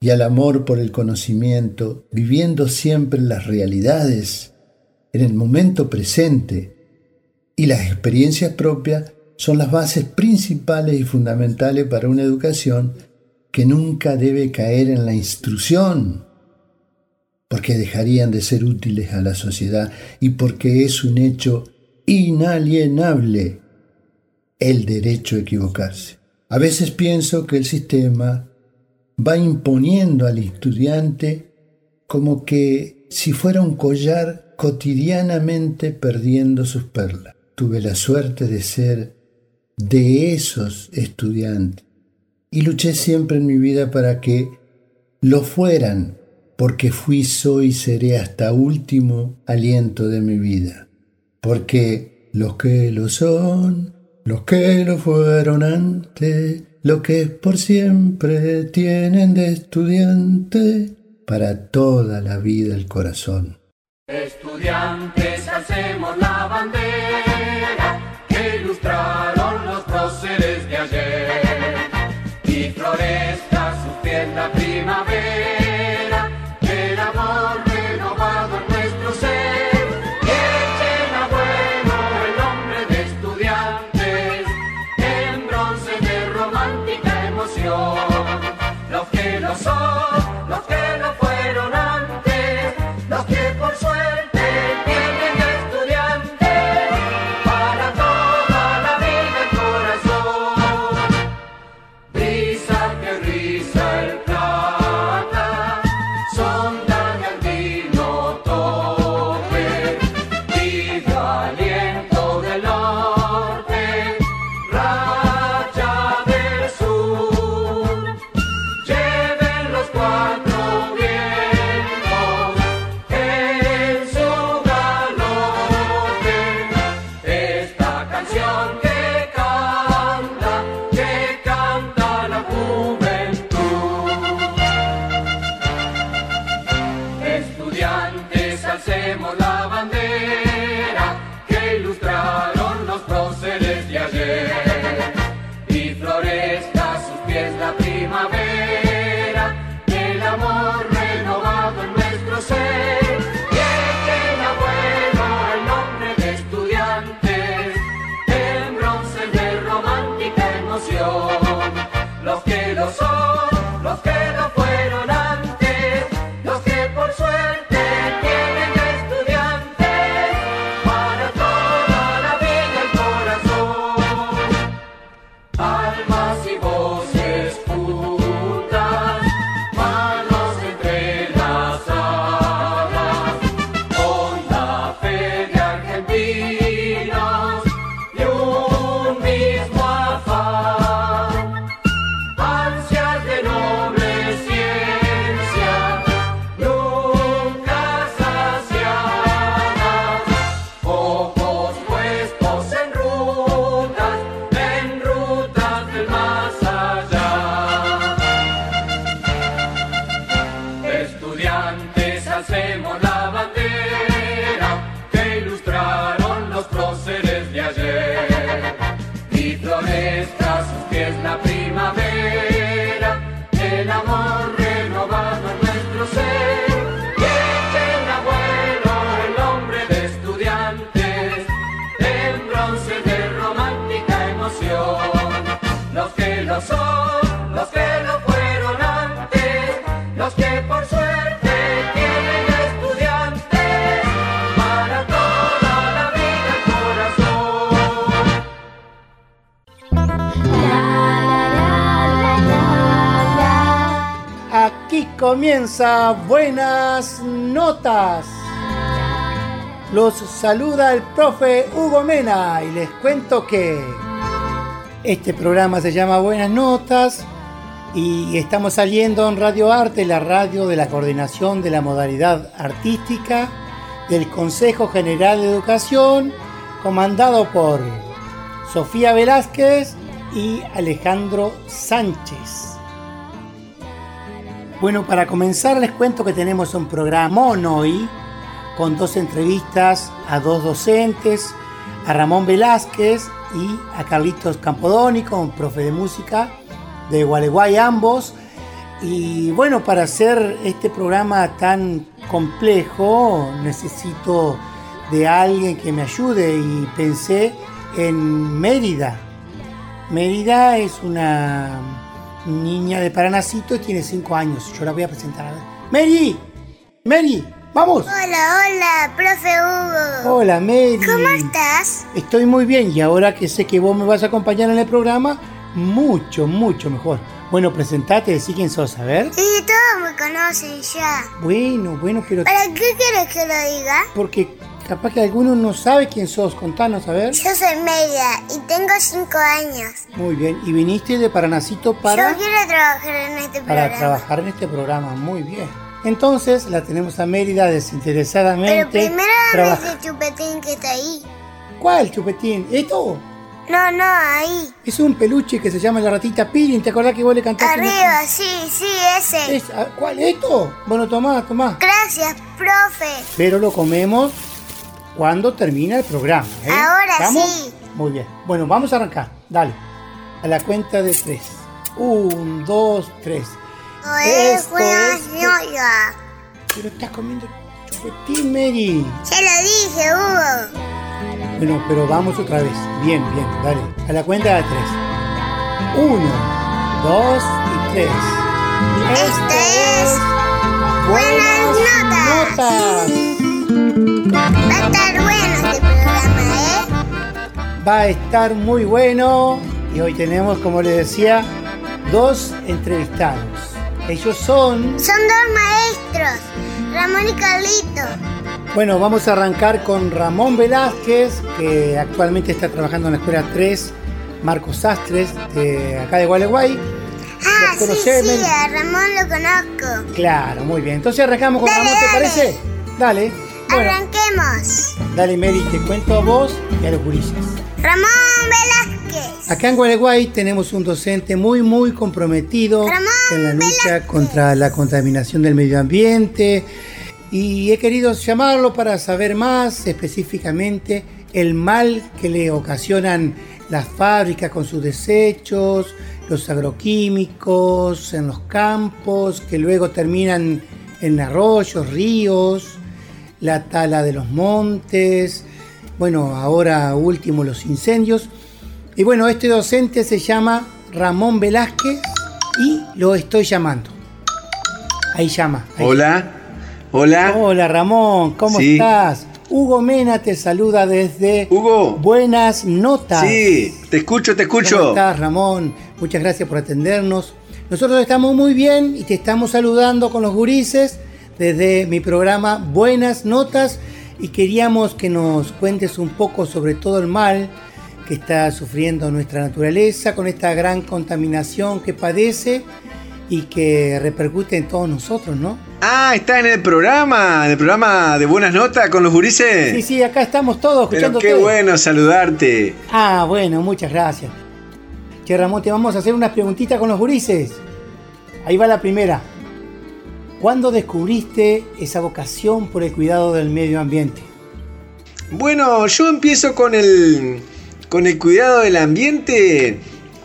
y al amor por el conocimiento, viviendo siempre las realidades en el momento presente, y las experiencias propias son las bases principales y fundamentales para una educación que nunca debe caer en la instrucción, porque dejarían de ser útiles a la sociedad y porque es un hecho inalienable el derecho a equivocarse. A veces pienso que el sistema va imponiendo al estudiante como que si fuera un collar cotidianamente perdiendo sus perlas. Tuve la suerte de ser de esos estudiantes y luché siempre en mi vida para que lo fueran, porque fui, soy y seré hasta último aliento de mi vida. Porque los que lo son, los que lo fueron antes, lo que por siempre tienen de estudiante, para toda la vida el corazón. Estudiantes, hacemos la bandera saluda el profe Hugo Mena y les cuento que este programa se llama Buenas Notas y estamos saliendo en Radio Arte, la radio de la coordinación de la modalidad artística del Consejo General de Educación, comandado por Sofía Velázquez y Alejandro Sánchez. Bueno, para comenzar les cuento que tenemos un programón hoy con dos entrevistas a dos docentes, a Ramón Velázquez y a Carlitos Campodónico, un profe de música de Gualeguay ambos. Y bueno, para hacer este programa tan complejo necesito de alguien que me ayude y pensé en Mérida. Mérida es una niña de Paranacito y tiene 5 años. Yo la voy a presentar. A ver. Mary, Mary, vamos. Hola, hola, profe Hugo. Hola, Mary. ¿Cómo estás? Estoy muy bien y ahora que sé que vos me vas a acompañar en el programa, mucho, mucho mejor. Bueno, presentate, decí quién sos, a ver. Sí, todos me conocen ya. Bueno, bueno, pero... ¿Para qué quieres que lo diga? Porque capaz que alguno no sabe quién sos. Contanos, a ver. Yo soy Media y tengo 5 años. Muy bien. ¿Y viniste de Paranacito para...? Yo quiero trabajar en este Para programa. trabajar en este programa. Muy bien. Entonces la tenemos a Mérida desinteresadamente. Pero primero dame ese chupetín que está ahí. ¿Cuál chupetín? ¿Esto? No, no, ahí. Es un peluche que se llama la ratita Pirin. ¿Te acordás que vos le cantaste? una- Arriba, sí, sí, ese. Es- ah, ¿Cuál? ¿Esto? Bueno, tomá, tomá. Gracias, profe. Pero lo comemos cuando termina el programa. ¿eh? Ahora ¿Estamos? sí. Muy bien. Bueno, vamos a arrancar. Dale. A la cuenta de tres. Un, dos, tres. Esto es-. Pero estás comiendo chupetín, Mary. Ya lo dije, Hugo. Bueno, pero vamos otra vez. Bien, bien, dale. A la cuenta de tres. Uno, dos y tres. Esto es Buenas notas. Va a estar bueno este programa, ¿eh? Va a estar muy bueno. Y hoy tenemos, como les decía, dos entrevistados. Ellos son... Son dos maestros, Ramón y Carlito. Bueno, vamos a arrancar con Ramón Velázquez, que actualmente está trabajando en la Escuela 3, Marcos Sastres, de acá de Gualeguay. Ah, ¿Los sí, sí, a Ramón lo conozco. Claro, muy bien. Entonces arrancamos con Dale, Ramón, ¿te dale. parece? Dale. Bueno, Arranquemos. dale, Mary, te cuento a vos y a los gurises. Ramón. Acá en Gualeguay tenemos un docente muy, muy comprometido en la lucha contra la contaminación del medio ambiente y he querido llamarlo para saber más específicamente el mal que le ocasionan las fábricas con sus desechos, los agroquímicos en los campos que luego terminan en arroyos, ríos, la tala de los montes, bueno, ahora último los incendios. Y bueno, este docente se llama Ramón Velázquez y lo estoy llamando. Ahí llama. ahí Hola, hola. Hola Ramón, ¿cómo Sí. estás? Hugo Mena te saluda desde Hugo. Buenas Notas. Sí, te escucho, te escucho. ¿Cómo estás, Ramón? Muchas gracias por atendernos. Nosotros estamos muy bien y te estamos saludando con los gurises desde mi programa Buenas Notas y queríamos que nos cuentes un poco sobre todo el mal que está sufriendo nuestra naturaleza con esta gran contaminación que padece y que repercute en todos nosotros, ¿no? Ah, está en el programa, en el programa de Buenas Notas con los gurises. Sí, sí, acá estamos todos Pero escuchando qué bueno saludarte. Ah, bueno, muchas gracias. Che, Ramón, te vamos a hacer unas preguntitas con los gurises. Ahí va la primera. ¿Cuándo descubriste esa vocación por el cuidado del medio ambiente? Bueno, yo empiezo con el con el cuidado del ambiente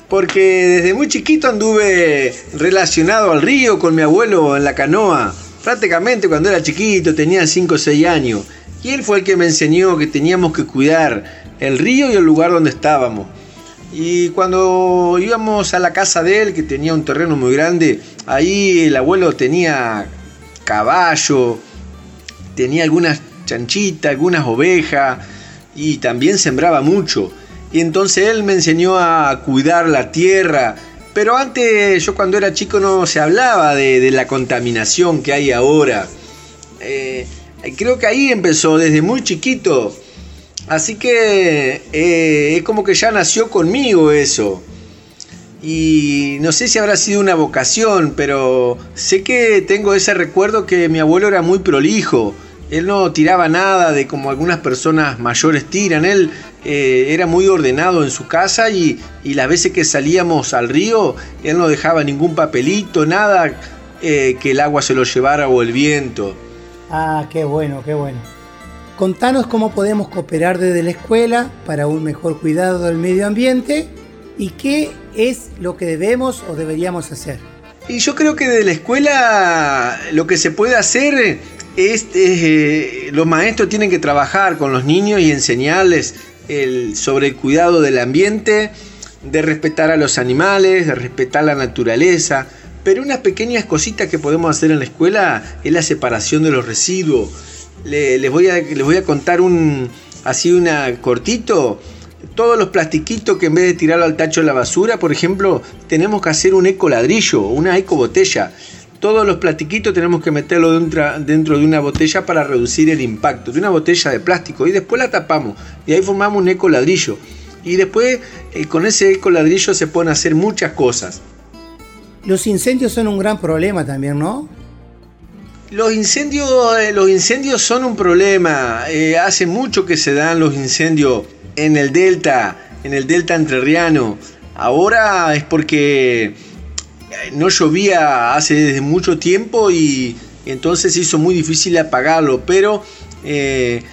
porque desde muy chiquito anduve relacionado al río con mi abuelo en la canoa. Prácticamente cuando era chiquito, tenía 5 o 6 años. Y él fue el que me enseñó que teníamos que cuidar el río y el lugar donde estábamos. Y cuando íbamos a la casa de él, que tenía un terreno muy grande, ahí el abuelo tenía caballo, tenía algunas chanchitas, algunas ovejas y también sembraba mucho. Y entonces él me enseñó a cuidar la tierra. Pero antes, yo cuando era chico no se hablaba de, la contaminación que hay ahora. Eh, creo que ahí empezó desde muy chiquito. Así que eh, es como que ya nació conmigo eso. Y no sé si habrá sido una vocación, pero sé que tengo ese recuerdo que mi abuelo era muy prolijo. Él no tiraba nada de como algunas personas mayores tiran. Él eh, era muy ordenado en su casa y, y las veces que salíamos al río, él no dejaba ningún papelito, nada eh, que el agua se lo llevara o el viento. Ah, qué bueno, qué bueno. Contanos cómo podemos cooperar desde la escuela para un mejor cuidado del medio ambiente y qué es lo que debemos o deberíamos hacer. Y yo creo que de la escuela lo que se puede hacer este, eh, los maestros tienen que trabajar con los niños y enseñarles el, sobre el cuidado del ambiente, de respetar a los animales, de respetar la naturaleza. Pero unas pequeñas cositas que podemos hacer en la escuela es la separación de los residuos. Le- les, voy a, contar un así una cortito. Todos los plastiquitos que en vez de tirarlo al tacho de la basura, por ejemplo, tenemos que hacer un eco ladrillo, una eco botella. Todos los plastiquitos tenemos que meterlo dentro, dentro de una botella para reducir el impacto, de una botella de plástico y después la tapamos y ahí formamos un eco ladrillo. Y después eh, con ese eco ladrillo se pueden hacer muchas cosas. Los incendios son un gran problema también, ¿no? Los incendios, eh, los incendios son un problema. Eh, hace mucho que se dan los incendios en el delta, en el delta entrerriano. Ahora es porque no llovía hace desde mucho tiempo y entonces hizo muy difícil apagarlo. Pero eh,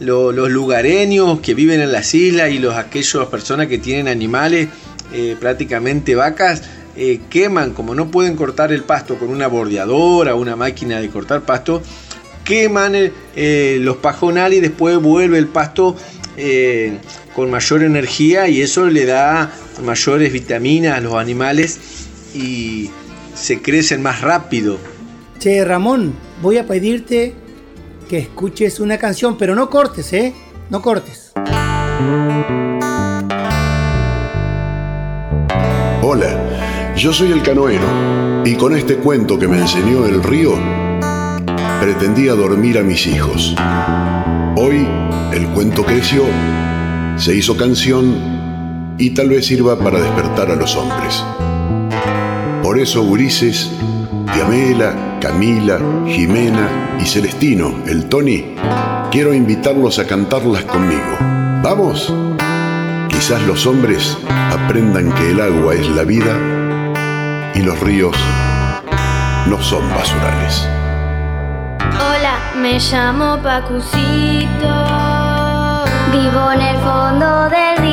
lo- los lugareños que viven en las islas y los aquellas personas que tienen animales, eh, prácticamente vacas, eh, queman, como no pueden cortar el pasto con una bordeadora una máquina de cortar pasto, queman eh, eh, los pajonales y después vuelve el pasto eh, con mayor energía y eso le da mayores vitaminas a los animales y se crecen más rápido. Che, Ramón, voy a pedirte que escuches una canción, pero no cortes, ¿eh? No cortes. Hola, yo soy el canoero y con este cuento que me enseñó el río pretendía dormir a mis hijos. Hoy el cuento creció, se hizo canción y tal vez sirva para despertar a los hombres. Por eso Ulises, Diamela, Camila, Jimena y Celestino, el Tony, quiero invitarlos a cantarlas conmigo. ¿Vamos? Quizás los hombres aprendan que el agua es la vida y los ríos no son basurales. Hola, me llamo Pacucito. Vivo en el fondo del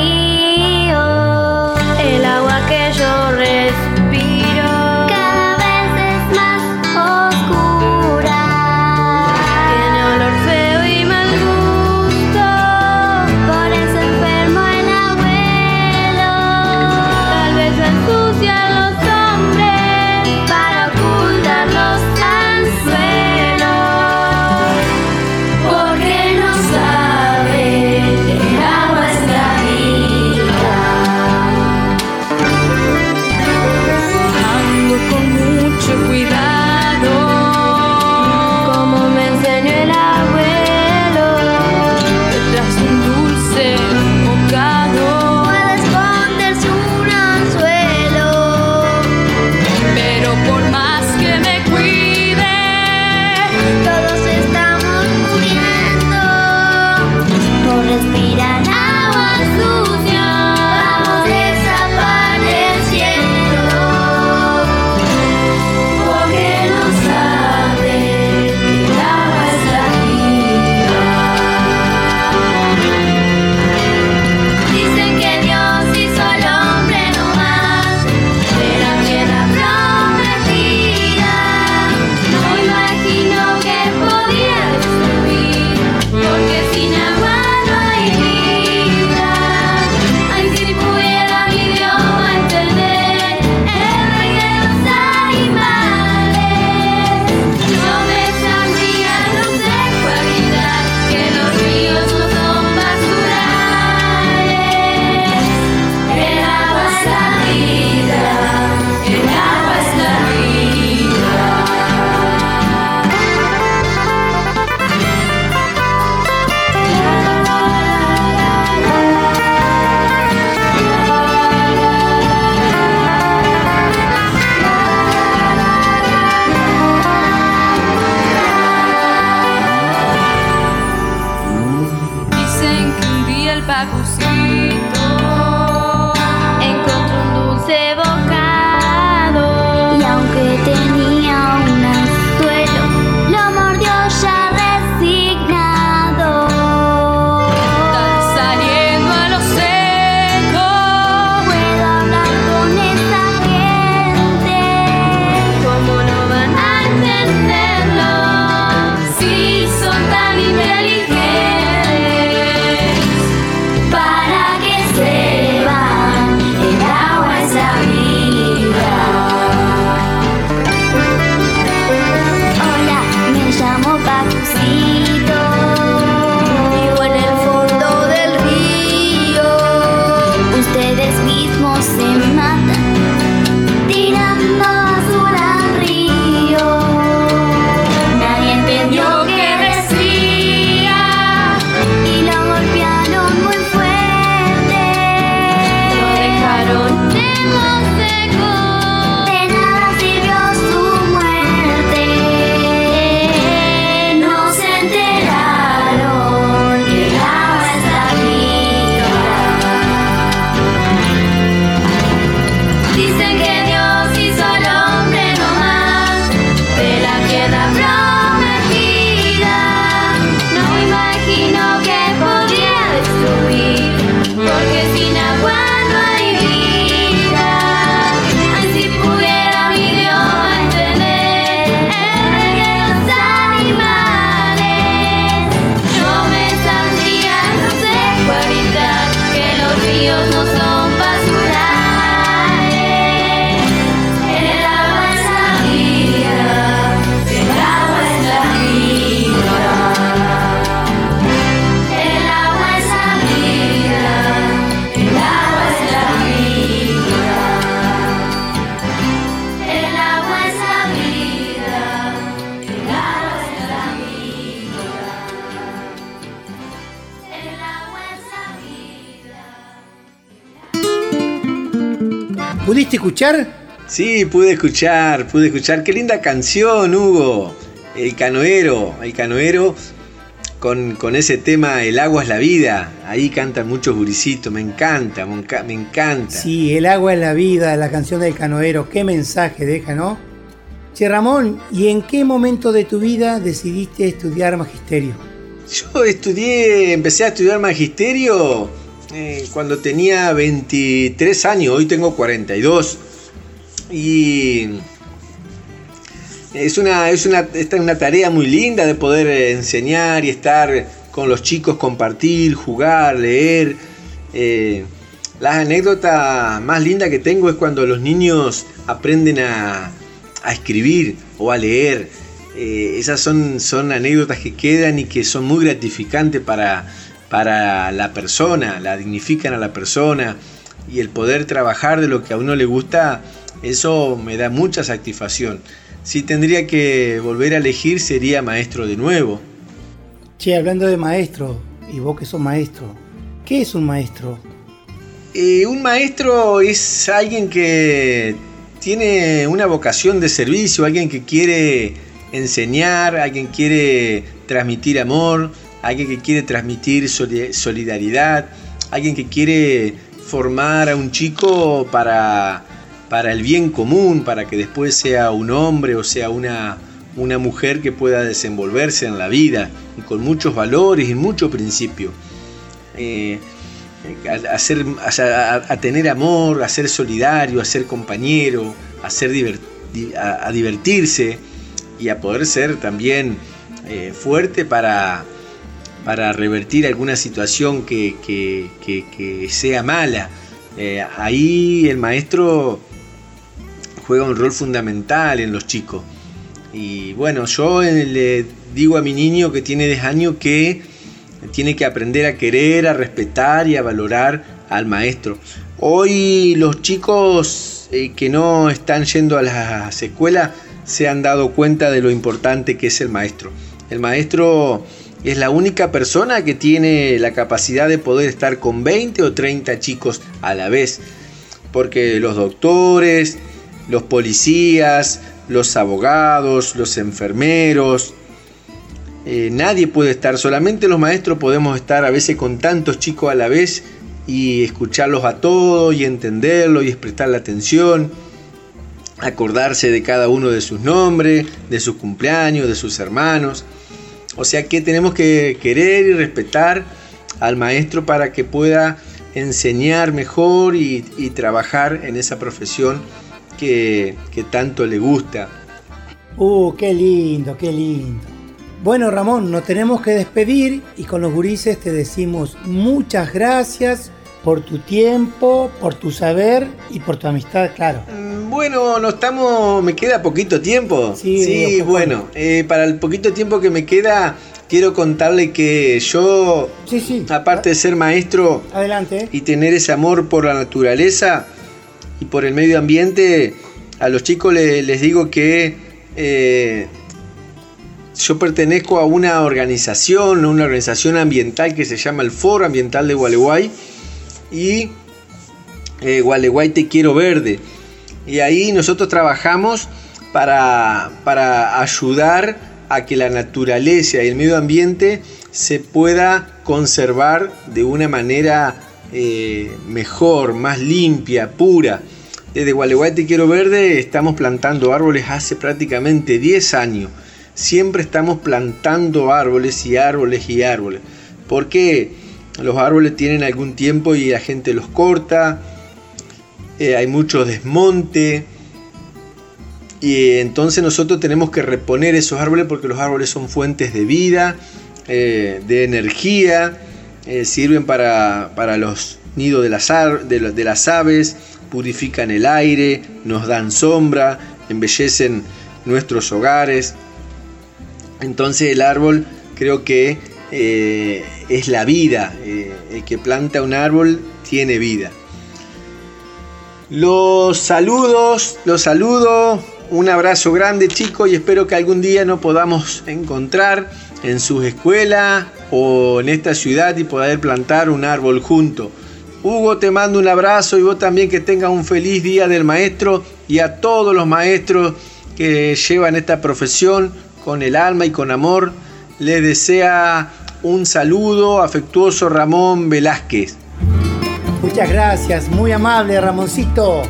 ¿Pudiste escuchar? Sí, pude escuchar, pude escuchar. Qué linda canción, Hugo. El canoero, el canoero con, con ese tema El agua es la vida. Ahí cantan muchos gurisitos, me encanta, me enca- me encanta. Sí, el agua es la vida, la canción del canoero. Qué mensaje deja, ¿no? Che, Ramón, ¿y en qué momento de tu vida decidiste estudiar magisterio? Yo estudié, empecé a estudiar magisterio eh, cuando tenía 23 años, hoy tengo 42. Y es una, es una, esta es una tarea muy linda de poder eh, enseñar y estar con los chicos, compartir, jugar, leer. Eh, las anécdotas más lindas que tengo es cuando los niños aprenden a, a escribir o a leer. Eh, esas son, son anécdotas que quedan y que son muy gratificantes para, para la persona, la dignifican a la persona y el poder trabajar de lo que a uno le gusta, eso me da mucha satisfacción. Si tendría que volver a elegir sería maestro de nuevo. Che, hablando de maestro, y vos que sos maestro, ¿qué es un maestro? Eh, un maestro es alguien que tiene una vocación de servicio, alguien que quiere enseñar, alguien que quiere transmitir amor, alguien que quiere transmitir soli- solidaridad, alguien que quiere formar a un chico para, para el bien común, para que después sea un hombre o sea una, una mujer que pueda desenvolverse en la vida y con muchos valores y mucho principio. Eh, a, a ser- a- tener amor, a ser solidario, a ser compañero, a, ser a divertirse y a poder ser también eh, fuerte para, para revertir alguna situación que, que- sea mala. Eh, ahí el maestro juega un rol fundamental en los chicos. Y bueno, yo eh, le digo a mi niño que tiene 10 años que tiene que aprender a querer, a respetar y a valorar al maestro. Hoy los chicos eh, que no están yendo a las escuelas se han dado cuenta de lo importante que es el maestro. El maestro es la única persona que tiene la capacidad de poder estar con 20 o 30 chicos a la vez. Porque los doctores, los policías, los abogados, los enfermeros, eh, nadie puede estar, solamente los maestros podemos estar a veces con tantos chicos a la vez y escucharlos a todos y entenderlos y prestarle atención, acordarse de cada uno de sus nombres, de sus cumpleaños, de sus hermanos. O sea que tenemos que querer y respetar al maestro para que pueda enseñar mejor y, trabajar en esa profesión que, que tanto le gusta. Uh, qué lindo, qué lindo. Bueno, Ramón, nos tenemos que despedir y con los gurises te decimos muchas gracias por tu tiempo, por tu saber y por tu amistad, claro. Bueno, no estamos, me queda poquito tiempo. Sí, Sí, bueno, eh, para el poquito tiempo que me queda, quiero contarle que yo, aparte de ser maestro Adelante. y tener ese amor por la naturaleza y por el medio ambiente, a los chicos le- les digo que eh, yo pertenezco a una organización, una organización ambiental que se llama el Foro Ambiental de Gualeguay y eh, Gualeguay Te Quiero Verde. Y ahí nosotros trabajamos para, para ayudar a que la naturaleza y el medio ambiente se pueda conservar de una manera eh, mejor, más limpia, pura. Desde Gualeguay Te Quiero Verde estamos plantando árboles hace prácticamente 10 años. Siempre estamos plantando árboles y árboles y árboles. Porque los árboles tienen algún tiempo y la gente los corta. eh, hay mucho desmonte. Y entonces nosotros tenemos que reponer esos árboles porque los árboles son fuentes de vida, eh, de energía, eh, sirven para, para los nidos de las, de las aves, purifican el aire, nos dan sombra, embellecen nuestros hogares. Entonces el árbol creo que eh, es la vida. eh, el que planta un árbol tiene vida. Los saludos, los saludo. Un abrazo grande chicos y espero que algún día nos podamos encontrar en sus escuelas o en esta ciudad y poder plantar un árbol juntos. Hugo, te mando un abrazo y vos también que tengas un feliz día del maestro y a todos los maestros que llevan esta profesión con el alma y con amor. Les desea un saludo afectuoso Ramón Velázquez. Muchas gracias, muy amable Ramoncito.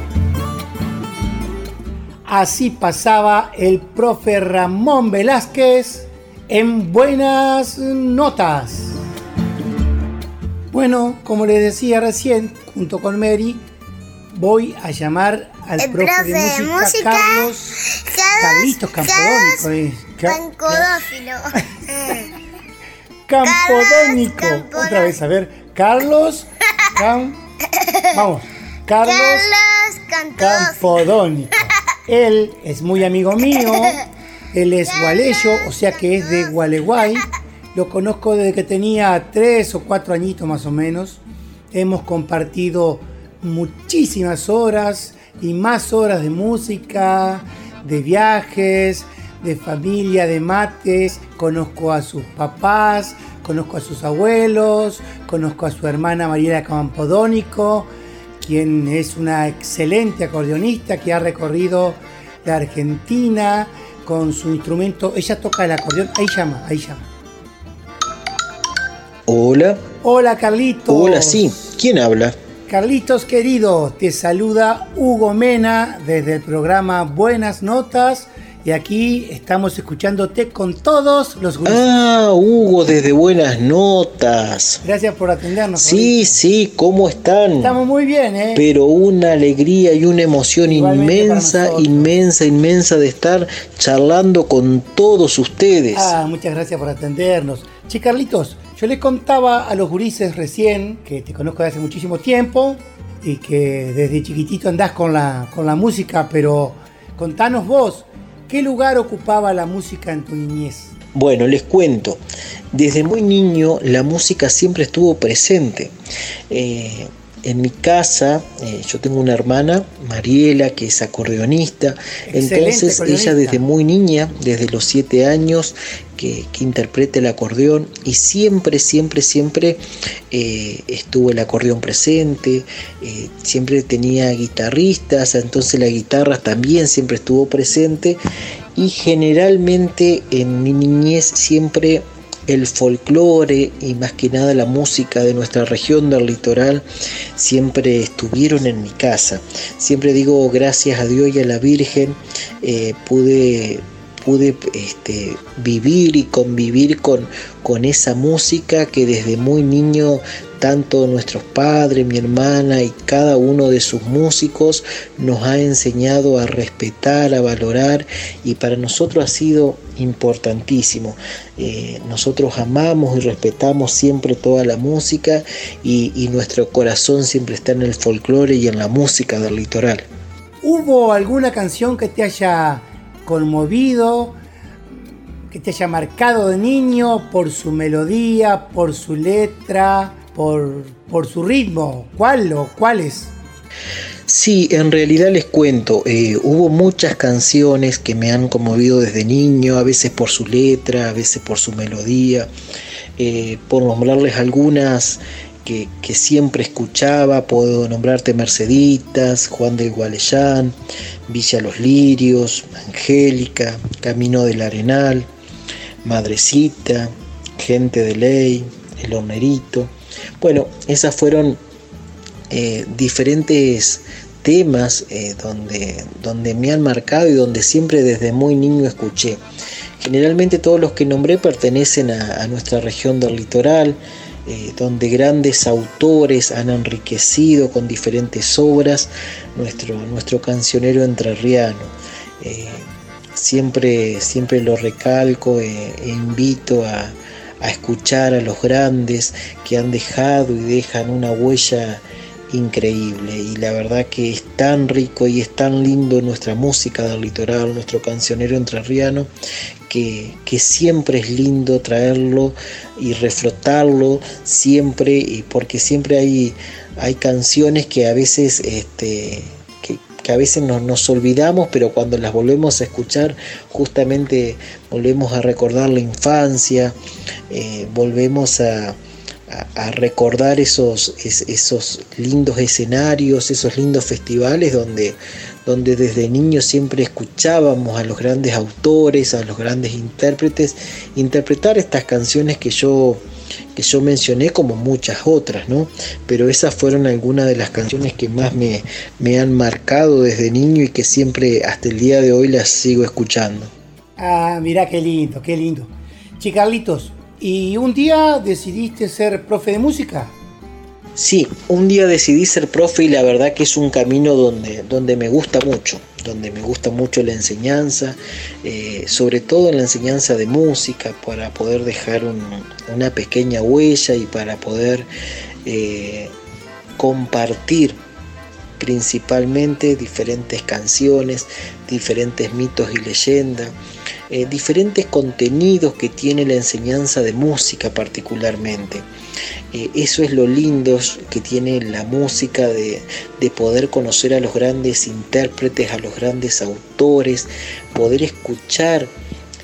Así pasaba el profe Ramón Velázquez en buenas notas. Bueno, como les decía recién, junto con Mary, voy a llamar al El profe, profe de de música, Carlos, Carlitos Campodónico. eh, Ca- Campodónico. Otra vez, a ver, Carlos Cam- Vamos, Carlos Carlos. Campodónico. Él es muy amigo mío. Él es gualeyo, o sea que es de Gualeguay. Lo conozco desde que tenía tres o cuatro añitos más o menos. Hemos compartido muchísimas horas y más horas de música, de viajes, de familia, de mates. Conozco a sus papás, conozco a sus abuelos, conozco a su hermana Mariela Campodónico, quien es una excelente acordeonista que ha recorrido la Argentina con su instrumento. Ella toca el acordeón, ahí llama, ahí llama. Hola. Hola Carlitos. Hola, sí. ¿Quién habla? Carlitos querido, te saluda Hugo Mena desde el programa Buenas Notas y aquí estamos escuchándote con todos los grupos. Ah, Hugo, desde Buenas Notas. Gracias por atendernos. Sí, sí, ¿cómo están? Estamos muy bien, ¿eh? Pero una alegría y una emoción inmensa, inmensa, inmensa de estar charlando con todos ustedes. Ah, muchas gracias por atendernos. Che, Carlitos, yo le contaba a los gurises recién que te conozco desde hace muchísimo tiempo y que desde chiquitito andás con la, con la música, pero contanos vos, ¿qué lugar ocupaba la música en tu niñez? Bueno, les cuento. Desde muy niño la música siempre estuvo presente. Eh, en mi casa, eh, yo tengo una hermana, Mariela, que es acordeonista. Excelente Entonces acordeonista. ella desde muy niña, desde los siete años, que, que el acordeón y siempre, siempre, siempre eh, estuvo el acordeón presente, eh, siempre tenía guitarristas, entonces la guitarra también siempre estuvo presente y generalmente en mi niñez siempre el folclore y más que nada la música de nuestra región del litoral siempre estuvieron en mi casa. Siempre digo gracias a Dios y a la Virgen eh, pude pude este, vivir y convivir con, con esa música que desde muy niño tanto nuestros padres, mi hermana y cada uno de sus músicos nos ha enseñado a respetar, a valorar y para nosotros ha sido importantísimo. Eh, nosotros amamos y respetamos siempre toda la música y, y nuestro corazón siempre está en el folclore y en la música del litoral. ¿Hubo alguna canción que te haya conmovido, que te haya marcado de niño por su melodía, por su letra, por, por su ritmo? ¿Cuál o cuáles? Sí, en realidad les cuento, eh, hubo muchas canciones que me han conmovido desde niño, a veces por su letra, a veces por su melodía, eh, por nombrarles algunas que, siempre escuchaba, puedo nombrarte Merceditas, Juan del Gualeyán, Villa Los Lirios, Angélica, Camino del Arenal, Madrecita, Gente de Ley, El Hornerito. Bueno, esas fueron eh, diferentes temas eh, donde, donde me han marcado y donde siempre desde muy niño escuché. Generalmente todos los que nombré pertenecen a nuestra región del litoral, eh, donde grandes autores han enriquecido con diferentes obras nuestro, nuestro cancionero entrerriano. Eh, siempre, siempre lo recalco eh, e invito a, a escuchar a los grandes que han dejado y dejan una huella increíble y la verdad que es tan rico y es tan lindo nuestra música del litoral, nuestro cancionero entrerriano, que, siempre es lindo traerlo y reflotarlo siempre, y porque siempre hay, hay canciones que a veces este, que, a veces nos, nos olvidamos, pero cuando las volvemos a escuchar, justamente volvemos a recordar la infancia, eh, volvemos a, a- recordar esos, es- esos lindos escenarios, esos lindos festivales donde, donde desde niños siempre escuchábamos a los grandes autores, a los grandes intérpretes, interpretar estas canciones que yo, que yo mencioné como muchas otras, ¿no? Pero esas fueron algunas de las canciones que más me, me han marcado desde niño y que siempre hasta el día de hoy las sigo escuchando. Ah, mira qué lindo, qué lindo. Che, Carlitos, ¿y un día decidiste ser profe de música? Sí, un día decidí ser profe y la verdad que es un camino donde, donde me gusta mucho, donde me gusta mucho la enseñanza, eh, sobre todo en la enseñanza de música, para poder dejar un- una pequeña huella y para poder eh, compartir principalmente diferentes canciones, diferentes mitos y leyendas, eh, diferentes contenidos que tiene la enseñanza de música particularmente. Eh, eso es lo lindo que tiene la música de, de poder conocer a los grandes intérpretes, a los grandes autores, poder escuchar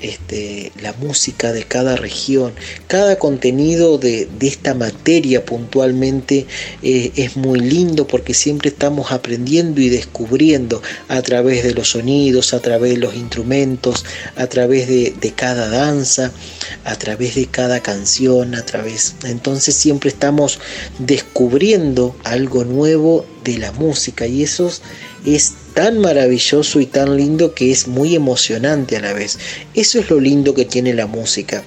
este, la música de cada región, cada contenido de, de esta materia puntualmente eh, es muy lindo porque siempre estamos aprendiendo y descubriendo a través de los sonidos, a través de los instrumentos, a través de, de cada danza, a través de cada canción, a través... Entonces siempre estamos descubriendo algo nuevo de la música y eso es tan maravilloso y tan lindo que es muy emocionante a la vez. Eso es lo lindo que tiene la música.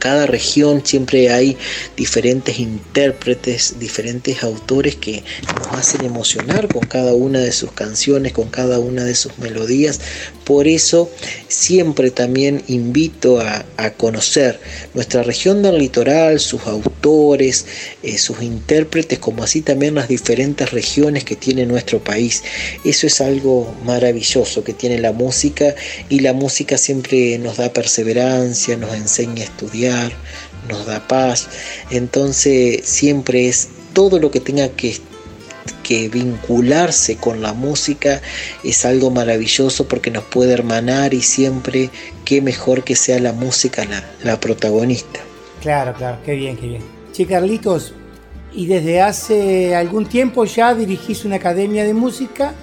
Cada región siempre hay diferentes intérpretes, diferentes autores que nos hacen emocionar con cada una de sus canciones, con cada una de sus melodías. Por eso siempre también invito a, conocer nuestra región del litoral, sus autores, eh, sus intérpretes, como así también las diferentes regiones que tiene nuestro país. Eso es algo maravilloso que tiene la música y la música siempre nos da perseverancia, nos enseña a estudiar, nos da paz. Entonces siempre es todo lo que tenga que que vincularse con la música es algo maravilloso porque nos puede hermanar y siempre qué mejor que sea la música la, la protagonista. Claro, claro, qué bien, qué bien. Che, Carlitos, y desde hace algún tiempo ya dirigís una academia de música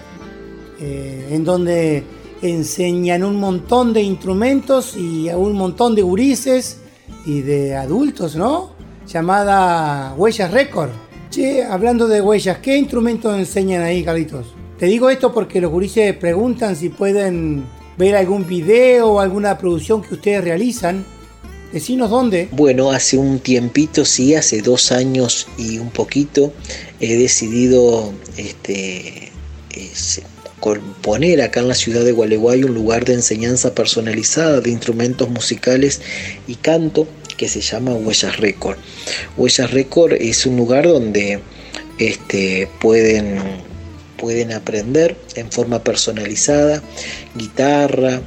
eh, en donde enseñan un montón de instrumentos y a un montón de gurises y de adultos, ¿no? Llamada Huellas Record. Che, hablando de huellas, ¿qué instrumentos enseñan ahí, Carlitos? Te digo esto porque los gurises preguntan si pueden ver algún video o alguna producción que ustedes realizan. Decinos dónde. Bueno, hace un tiempito, sí, hace dos años y un poquito, he decidido este, es- con- poner acá en la ciudad de Gualeguay un lugar de enseñanza personalizada de instrumentos musicales y canto que se llama Huellas Record. Huellas Record es un lugar donde este, pueden, pueden aprender en forma personalizada guitarra,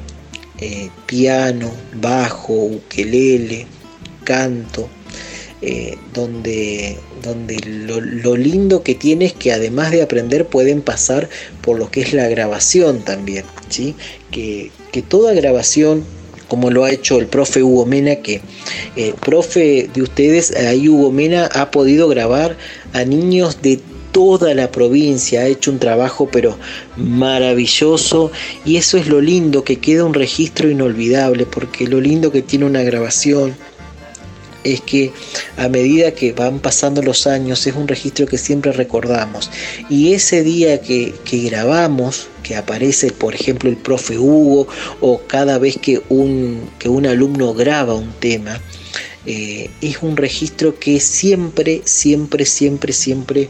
eh, piano, bajo, ukelele, canto, eh, donde, donde lo, lindo que tiene es que además de aprender pueden pasar por lo que es la grabación también, ¿sí? que, que toda grabación como lo ha hecho el profe Hugo Mena, que el profe de ustedes, ahí Hugo Mena, ha podido grabar a niños de toda la provincia, ha hecho un trabajo pero maravilloso y eso es lo lindo, que queda un registro inolvidable, porque lo lindo que tiene una grabación es que a medida que van pasando los años es un registro que siempre recordamos. Y ese día que, que grabamos que aparece por ejemplo el profe Hugo o cada vez que un, que un alumno graba un tema eh, es un registro que siempre, siempre, siempre, siempre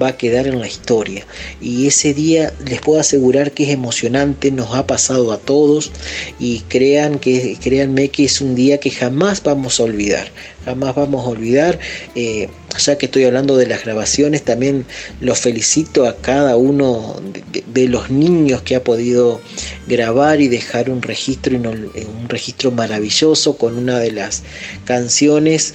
va a quedar en la historia. Y ese día les puedo asegurar que es emocionante, nos ha pasado a todos y crean que, créanme que es un día que jamás vamos a olvidar, jamás vamos a olvidar. Eh, ya que estoy hablando de las grabaciones, también los felicito a cada uno de, los niños que ha podido grabar y dejar un registro, un registro maravilloso con una de las canciones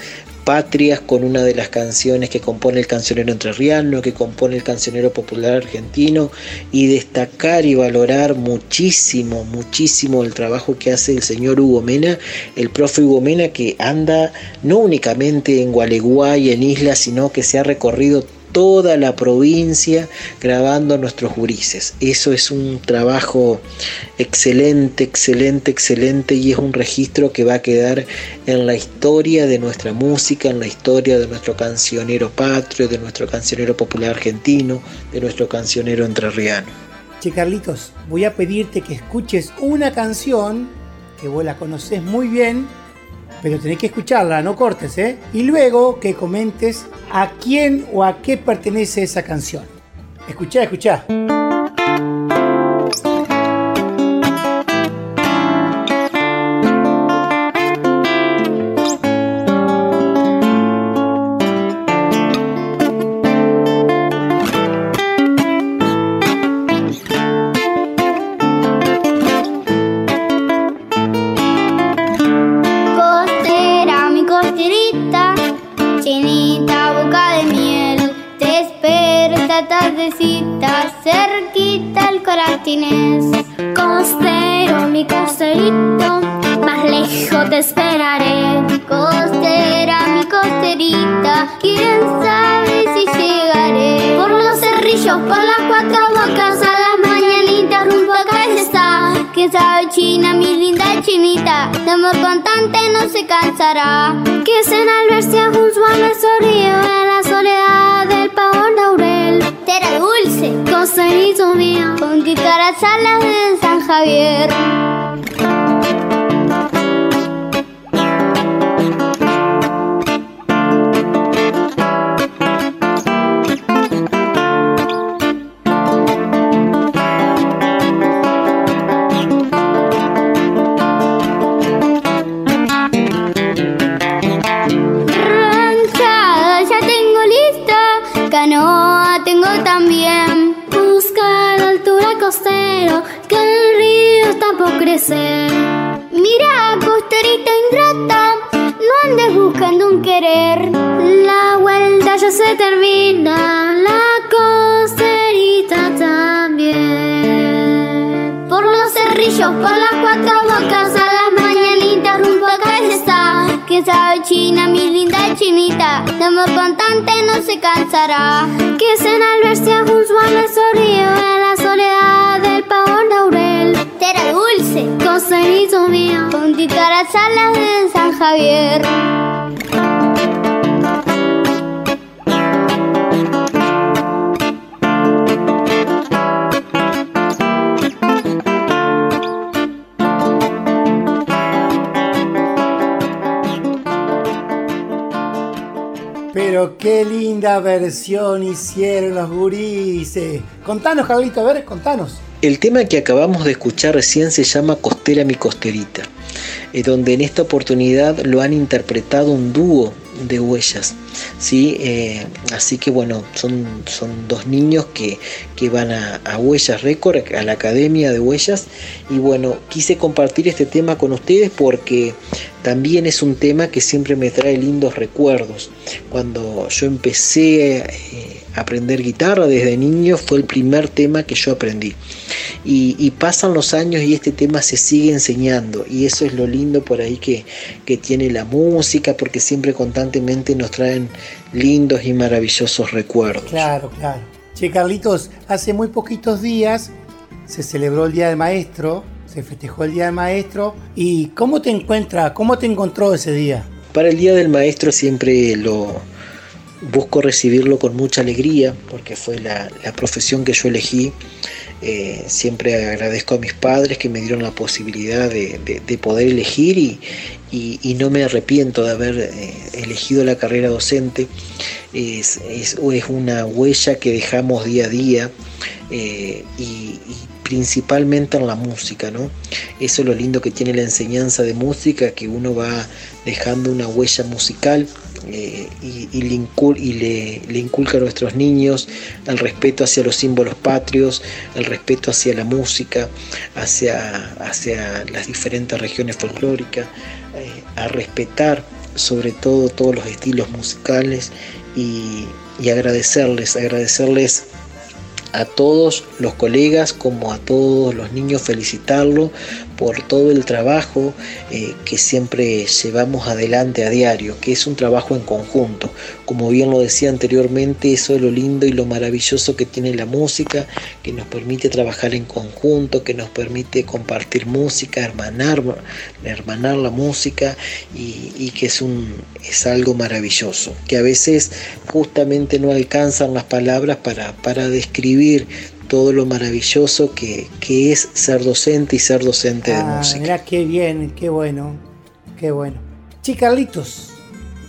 patrias con una de las canciones que compone el cancionero entrerriano, que compone el cancionero popular argentino, y destacar y valorar muchísimo, muchísimo el trabajo que hace el señor Hugo Mena, el profe Hugo Mena, que anda no únicamente en Gualeguay, en Isla, sino que se ha recorrido toda la provincia grabando nuestros gurises. Eso es un trabajo excelente, excelente, excelente y es un registro que va a quedar en la historia de nuestra música, en la historia de nuestro cancionero patrio, de nuestro cancionero popular argentino, de nuestro cancionero entrerriano. Che Carlitos, voy a pedirte que escuches una canción que vos la conocés muy bien, pero tenés que escucharla, no cortes, ¿eh? Y luego que comentes a quién o a qué pertenece esa canción. Escuchá, escuchá. Coratinés. Costero, mi costerito, más lejos te esperaré. Costera, mi costerita, quién sabe si llegaré. Por los cerrillos, por las cuatro bocas, a las mañanitas, rumbo a está. Que sabe China, mi linda chinita, de amor constante no se cansará. Que en Albercia junto a nuestro río, en dulce, costerito mío, con guitarras alas de San Javier. Mira, costerita ingrata, no andes buscando un querer. La vuelta ya se termina, la costerita también. Por los cerrillos, por las cuatro bocas, a las mañanitas, rumbo a casa. Que sabe China, mi linda chinita, de amor constante no se cansará. Que en Albercia junto a nuestro río, en costerito mío, con guitarras alas de San Javier. Pero qué linda versión hicieron los gurises. Contanos, Carlito, a ver, contanos. El tema que acabamos de escuchar recién se llama Costera mi costerita, eh, donde en esta oportunidad lo han interpretado un dúo de huellas. ¿sí? Eh, así que bueno, son, son dos niños que, que van a, Huellas Record, a la Academia de Huellas. Y bueno, quise compartir este tema con ustedes porque también es un tema que siempre me trae lindos recuerdos. Cuando yo empecé eh, aprender guitarra desde niño fue el primer tema que yo aprendí. Y, y pasan los años y este tema se sigue enseñando. Y eso es lo lindo por ahí que, que tiene la música, porque siempre constantemente nos traen lindos y maravillosos recuerdos. Claro, claro. Che, Carlitos, hace muy poquitos días se celebró el Día del Maestro, se festejó el Día del Maestro. ¿Y cómo te encuentra, cómo te encontró ese día? Para el Día del Maestro siempre lo busco recibirlo con mucha alegría porque fue la, la profesión que yo elegí. Eh, siempre agradezco a mis padres que me dieron la posibilidad de, de- de poder elegir y no me arrepiento de haber eh, elegido la carrera docente. Es, es- es una huella que dejamos día a día eh, y, y principalmente en la música, ¿no? Eso es lo lindo que tiene la enseñanza de música, que uno va dejando una huella musical eh, y, le, inculca a nuestros niños el respeto hacia los símbolos patrios, el respeto hacia la música, hacia, hacia las diferentes regiones folclóricas, eh, a respetar sobre todo todos los estilos musicales y, y agradecerles, agradecerles a todos los colegas como a todos los niños felicitarlo por todo el trabajo eh, que siempre llevamos adelante a diario, que es un trabajo en conjunto. Como bien lo decía anteriormente, eso es lo lindo y lo maravilloso que tiene la música, que nos permite trabajar en conjunto, que nos permite compartir música, hermanar, hermanar la música y, y que es, un, es algo maravilloso, que a veces justamente no alcanzan las palabras para, para describir todo lo maravilloso que, que es ser docente y ser docente de Ah, música. mirá qué bien, qué bueno, qué bueno. Sí, Carlitos,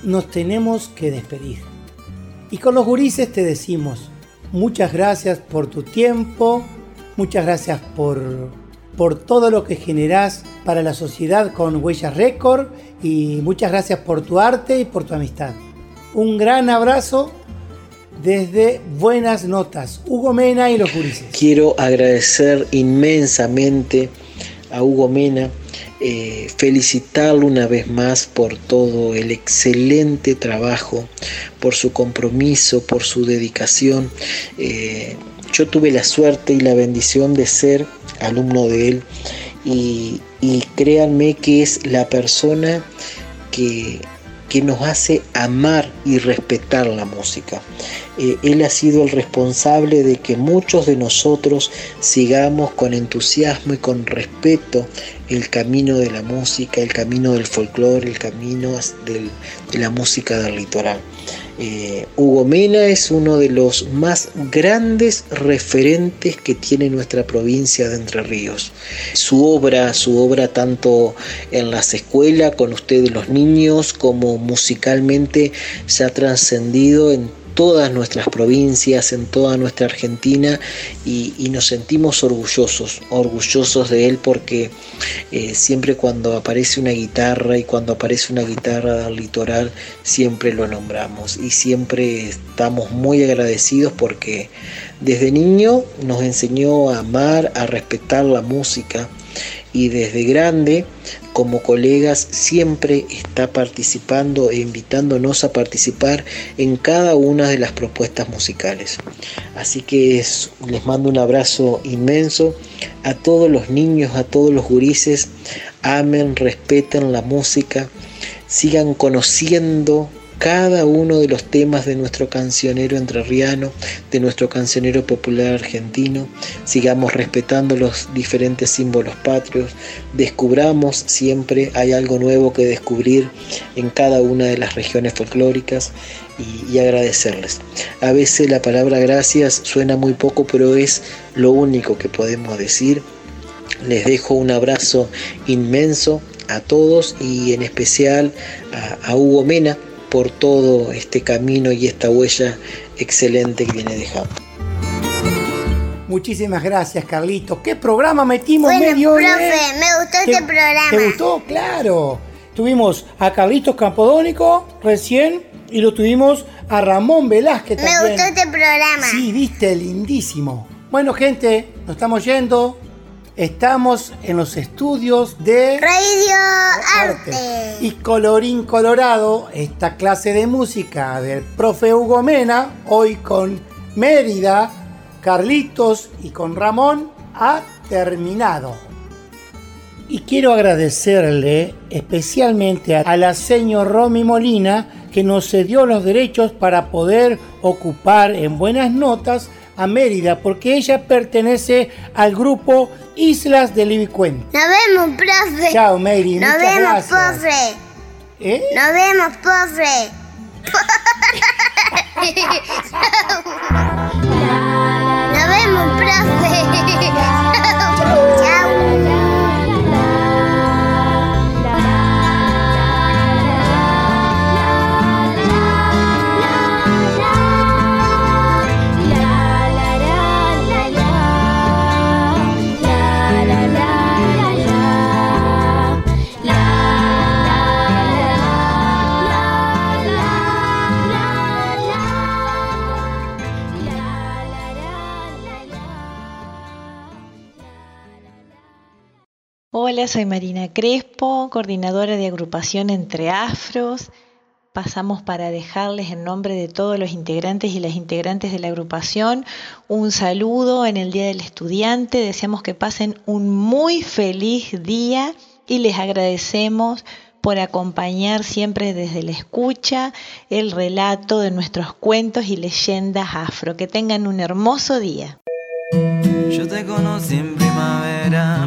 nos tenemos que despedir. Y con los gurises te decimos, muchas gracias por tu tiempo, muchas gracias por, por todo lo que generás para la sociedad con Huellas Record y muchas gracias por tu arte y por tu amistad. Un gran abrazo desde Buenas Notas, Hugo Mena y los gurises. Quiero agradecer inmensamente a Hugo Mena, eh, felicitarlo una vez más por todo el excelente trabajo, por su compromiso, por su dedicación. Eh, yo tuve la suerte y la bendición de ser alumno de él y créanme que es la persona que, que nos hace amar y respetar la música. Eh, él ha sido el responsable de que muchos de nosotros sigamos con entusiasmo y con respeto el camino de la música, el camino del folclore, el camino de la música del litoral. Eh, Hugo Mena es uno de los más grandes referentes que tiene nuestra provincia de Entre Ríos. Su obra, su obra tanto en las escuelas, con ustedes los niños, como musicalmente se ha trascendido en todas nuestras provincias, en toda nuestra Argentina y, nos sentimos orgullosos, orgullosos de él porque eh, siempre cuando aparece una guitarra y cuando aparece una guitarra del litoral, siempre lo nombramos y siempre estamos muy agradecidos porque desde niño nos enseñó a amar, a respetar la música y desde grande como colegas siempre está participando e invitándonos a participar en cada una de las propuestas musicales. Así que es- les mando un abrazo inmenso a todos los niños, a todos los gurises, amen, respeten la música, sigan conociendo cada uno de los temas de nuestro cancionero entrerriano, de nuestro cancionero popular argentino, sigamos respetando los diferentes símbolos patrios, descubramos siempre, hay algo nuevo que descubrir en cada una de las regiones folclóricas y, agradecerles. A veces la palabra gracias suena muy poco, pero es lo único que podemos decir. Les dejo un abrazo inmenso a todos y en especial a Hugo Mena por todo este camino y esta huella excelente que viene dejando. Muchísimas gracias, Carlitos. ¿Qué programa metimos Bueno, medio hora, profe, eh? me gustó ¿Te- este programa. ¿Te gustó? Claro. Tuvimos a Carlitos Campodónico recién y lo tuvimos a Ramón Velázquez Me también. gustó este programa. Sí, viste, lindísimo. Bueno, gente, nos estamos yendo. Estamos en los estudios de Radio Arte. y colorín colorado, esta clase de música del profe Hugo Mena, hoy con Mérida, Carlitos y con Ramón, ha terminado. Y quiero agradecerle especialmente a la señor Romy Molina que nos cedió los derechos para poder ocupar en buenas notas a Mérida, porque ella pertenece al grupo Islas del Ibicuén. Nos vemos, profe. Chao, Mary, Nos muchas vemos, gracias. profe. ¿Eh? Nos vemos, profe. Nos vemos, profe. Hola, soy Marina Crespo, coordinadora de agrupación Entre Afros. Pasamos para dejarles en nombre de todos los integrantes y las integrantes de la agrupación un saludo en el Día del Estudiante. Deseamos que pasen un muy feliz día y les agradecemos por acompañar siempre desde la escucha el relato de nuestros cuentos y leyendas afro. Que tengan un hermoso día. Yo te conocí en primavera,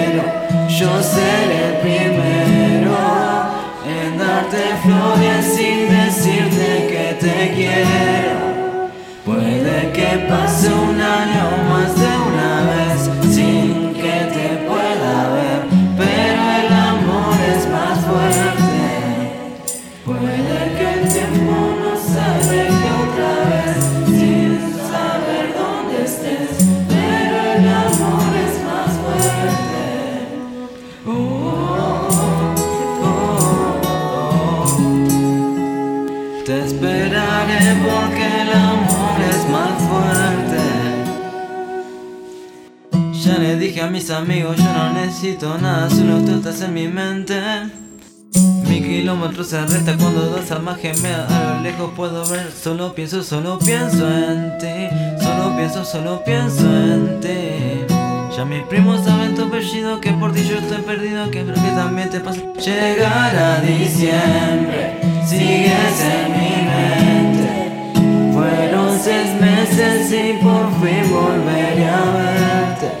yo seré el primero en darte flores sin decirte que te quiero. Puede que pase un año más de una mis amigos, yo no necesito nada, solo tú estás en mi mente. Mi kilómetro se resta cuando dos almas gemelas a lo lejos puedo ver. Solo pienso, solo pienso en ti. Solo pienso, solo pienso en ti. Ya mis primos saben tu apellido, que por ti yo estoy perdido, que creo que también te pasa. Llegará diciembre, sigues en mi mente. Fueron seis meses y por fin volveré a verte.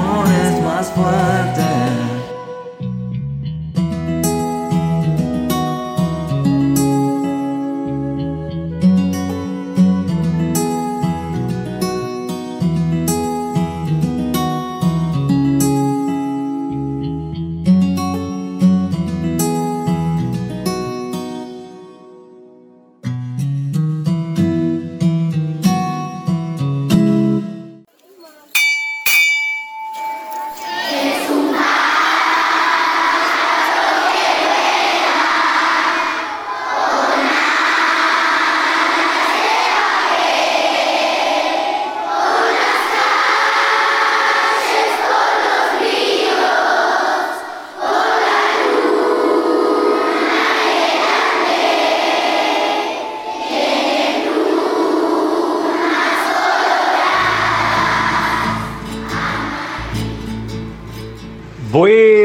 más fuerte.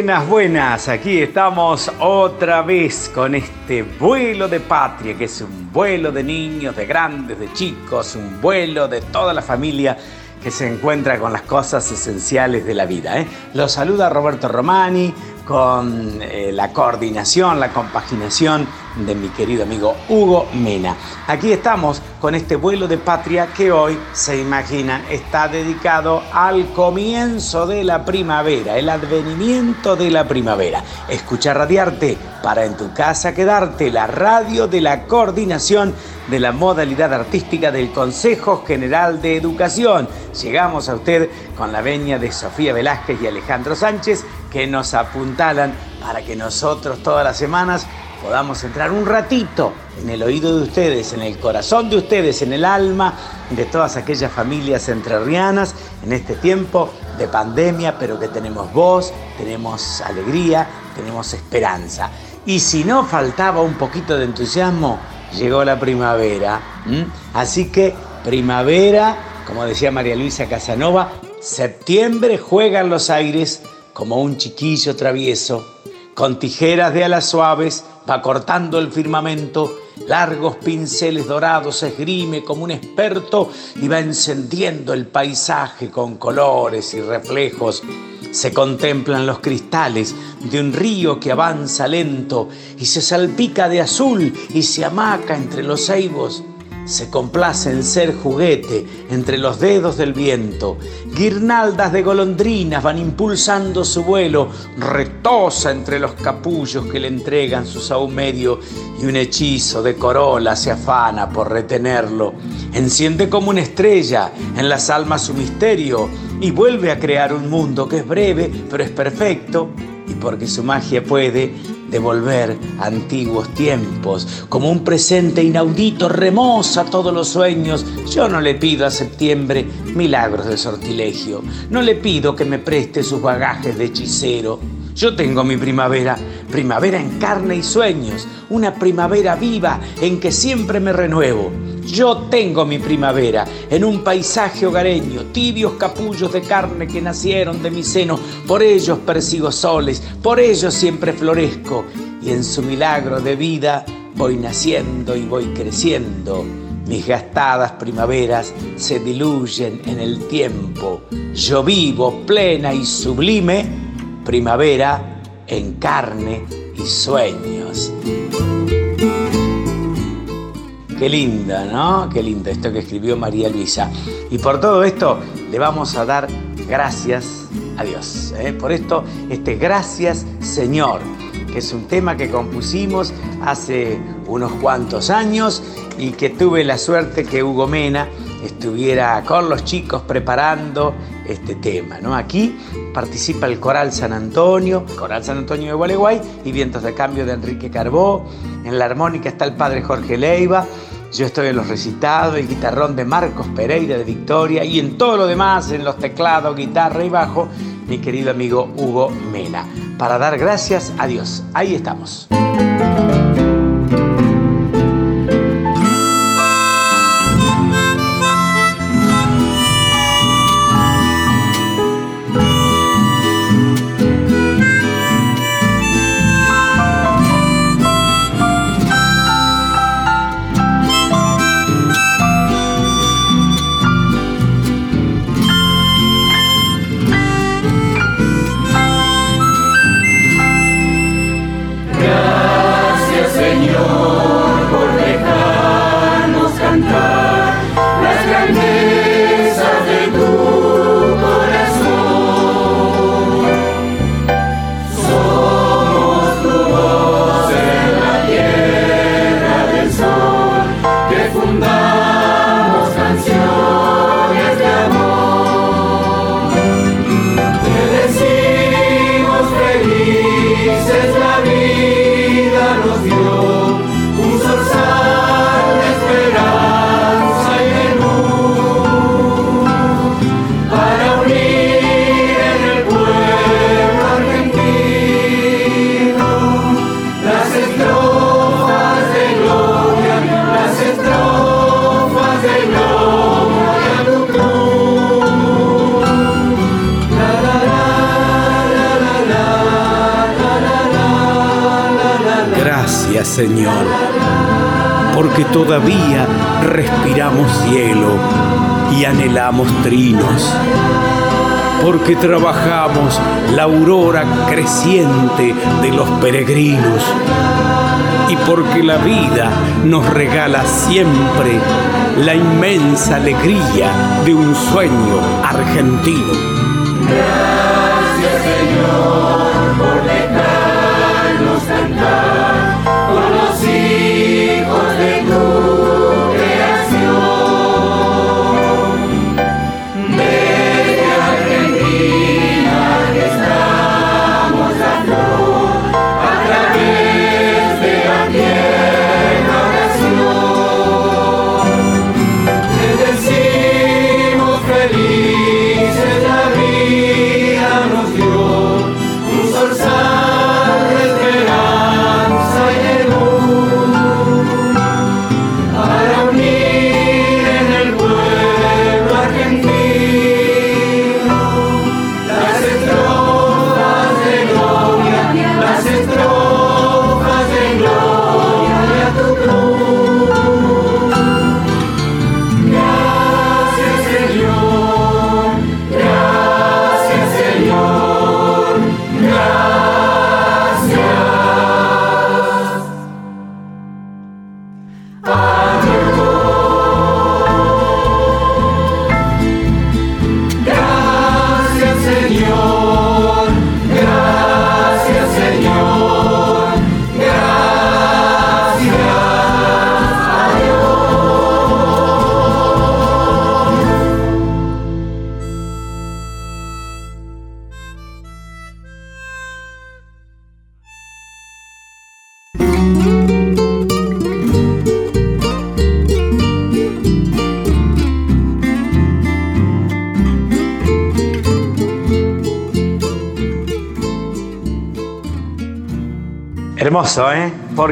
Buenas, buenas, aquí estamos otra vez con este vuelo de patria, que es un vuelo de niños, de grandes, de chicos, un vuelo de toda la familia que se encuentra con las cosas esenciales de la vida. ¿eh? Los saluda Roberto Romani con eh, la coordinación, la compaginación de mi querido amigo Hugo Mena. Aquí estamos con este vuelo de patria que hoy, se imaginan, está dedicado al comienzo de la primavera, el advenimiento de la primavera. Escucha Radiarte para en tu casa quedarte, la radio de la coordinación de la modalidad artística del Consejo General de Educación. Llegamos a usted con la veña de Sofía Velázquez y Alejandro Sánchez que nos apuntalan para que nosotros todas las semanas podamos entrar un ratito en el oído de ustedes, en el corazón de ustedes, en el alma de todas aquellas familias entrerrianas en este tiempo de pandemia, pero que tenemos voz, tenemos alegría, tenemos esperanza. Y si no faltaba un poquito de entusiasmo, llegó la primavera. Así que primavera, como decía María Luisa Casanova, septiembre juega en los aires como un chiquillo travieso Con tijeras de alas suaves va cortando el firmamento, largos pinceles dorados esgrime como un experto y va encendiendo el paisaje con colores y reflejos. Se contemplan los cristales de un río que avanza lento y se salpica de azul y se amaca entre los ceibos se complace en ser juguete entre los dedos del viento. Guirnaldas de golondrinas van impulsando su vuelo, retosa entre los capullos que le entregan su saumerio y un hechizo de corola se afana por retenerlo. Enciende como una estrella en las almas su misterio y vuelve a crear un mundo que es breve pero es perfecto y porque su magia puede devolver antiguos tiempos. Como un presente inaudito remoza todos los sueños. Yo no le pido a septiembre milagros de sortilegio. No le pido que me preste sus bagajes de hechicero. Yo tengo mi primavera, primavera en carne y sueños, una primavera viva en que siempre me renuevo. Yo tengo mi primavera en un paisaje hogareño, tibios capullos de carne que nacieron de mi seno, por ellos persigo soles, por ellos siempre florezco, y en su milagro de vida voy naciendo y voy creciendo. Mis gastadas primaveras se diluyen en el tiempo. Yo vivo plena y sublime primavera en carne y sueños. Qué linda, ¿no? Qué lindo esto que escribió María Luisa. Y por todo esto le vamos a dar gracias a Dios. ¿eh? Por esto, este gracias Señor, que es un tema que compusimos hace unos cuantos años y que tuve la suerte que Hugo Mena estuviera con los chicos preparando este tema. ¿no? Aquí participa el Coral San Antonio, Coral San Antonio de Gualeguay y Vientos de Cambio de Enrique Carbó. En la armónica está el padre Jorge Leiva. Yo estoy en los recitados, el guitarrón de Marcos Pereira de Victoria y en todo lo demás, en los teclados, guitarra y bajo, mi querido amigo Hugo Mena. Para dar gracias a Dios. Ahí estamos. Trabajamos la aurora creciente de los peregrinos y porque la vida nos regala siempre la inmensa alegría de un sueño argentino.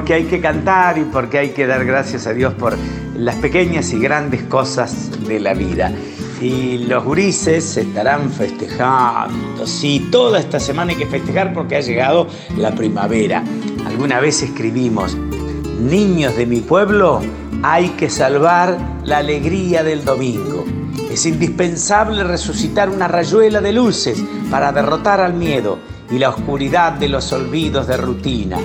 Porque hay que cantar y porque hay que dar gracias a Dios por las pequeñas y grandes cosas de la vida. Y los gurises se estarán festejando. Sí, toda esta semana hay que festejar porque ha llegado la primavera. Alguna vez escribimos, niños de mi pueblo, hay que salvar la alegría del domingo. Es indispensable resucitar una rayuela de luces para derrotar al miedo y la oscuridad de los olvidos de rutina.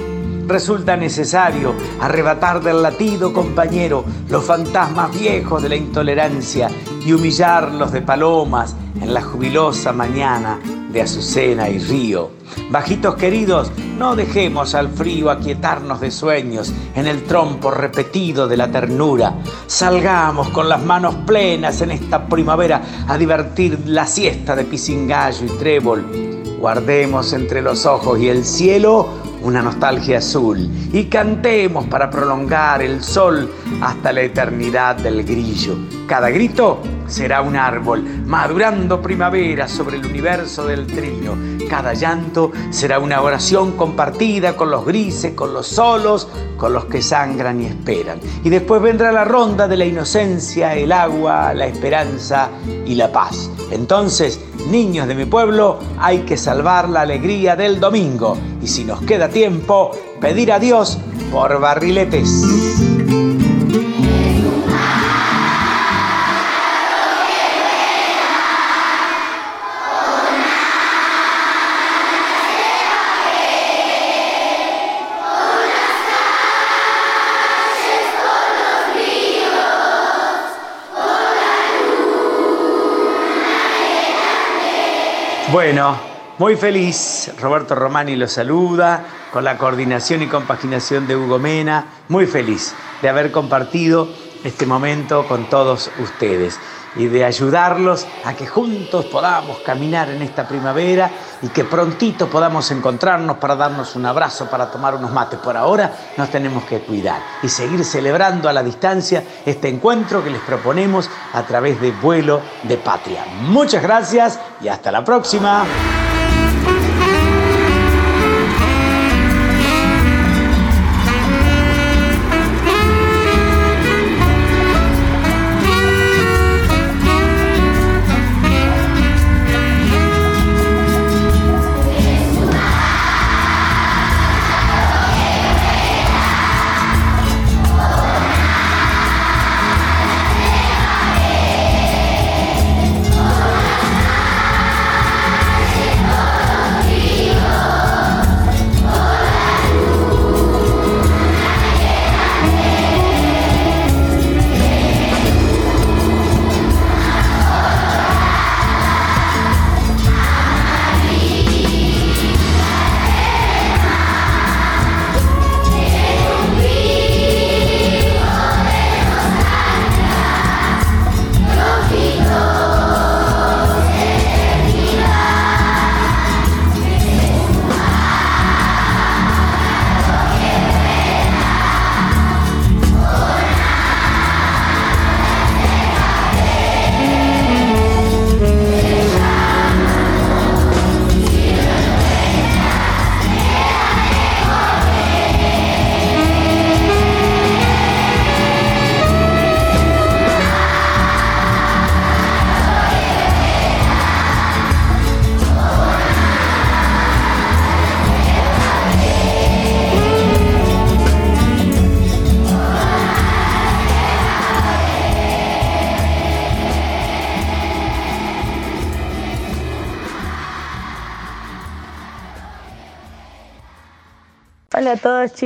Resulta necesario arrebatar del latido compañero los fantasmas viejos de la intolerancia y humillarlos de palomas en la jubilosa mañana de Azucena y Río. Bajitos queridos, no dejemos al frío aquietarnos de sueños en el trompo repetido de la ternura. Salgamos con las manos plenas en esta primavera a divertir la siesta de pisingallo y trébol. Guardemos entre los ojos y el cielo una nostalgia azul y cantemos para prolongar el sol hasta la eternidad del grillo. Cada grito será un árbol, madurando primavera sobre el universo del trino. Cada llanto será una oración compartida con los grises, con los solos, con los que sangran y esperan. Y después vendrá la ronda de la inocencia, el agua, la esperanza y la paz. Entonces, niños de mi pueblo, hay que salvar la alegría del domingo. Y si nos queda tiempo, pedir a Dios por barriletes. Bueno, muy feliz. Roberto Romani lo saluda con la coordinación y compaginación de Hugo Mena. Muy feliz de haber compartido este momento con todos ustedes y de ayudarlos a que juntos podamos caminar en esta primavera y que prontito podamos encontrarnos para darnos un abrazo, para tomar unos mates. Por ahora nos tenemos que cuidar y seguir celebrando a la distancia este encuentro que les proponemos a través de Vuelo de Patria. Muchas gracias y hasta la próxima.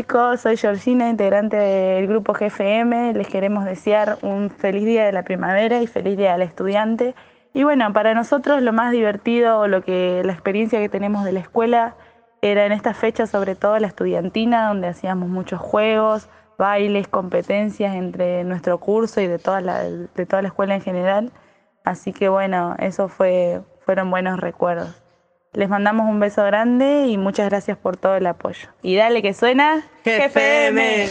Chicos, soy Georgina, integrante del grupo GFM. Les queremos desear un feliz día de la primavera y feliz día del estudiante. Y bueno, para nosotros lo más divertido, lo que la experiencia que tenemos de la escuela era en esta fecha, sobre todo la estudiantina, donde hacíamos muchos juegos, bailes, competencias entre nuestro curso y de toda la, de toda la escuela en general. Así que bueno, eso fue, fueron buenos recuerdos. Les mandamos un beso grande y muchas gracias por todo el apoyo. Y dale que suena GFM.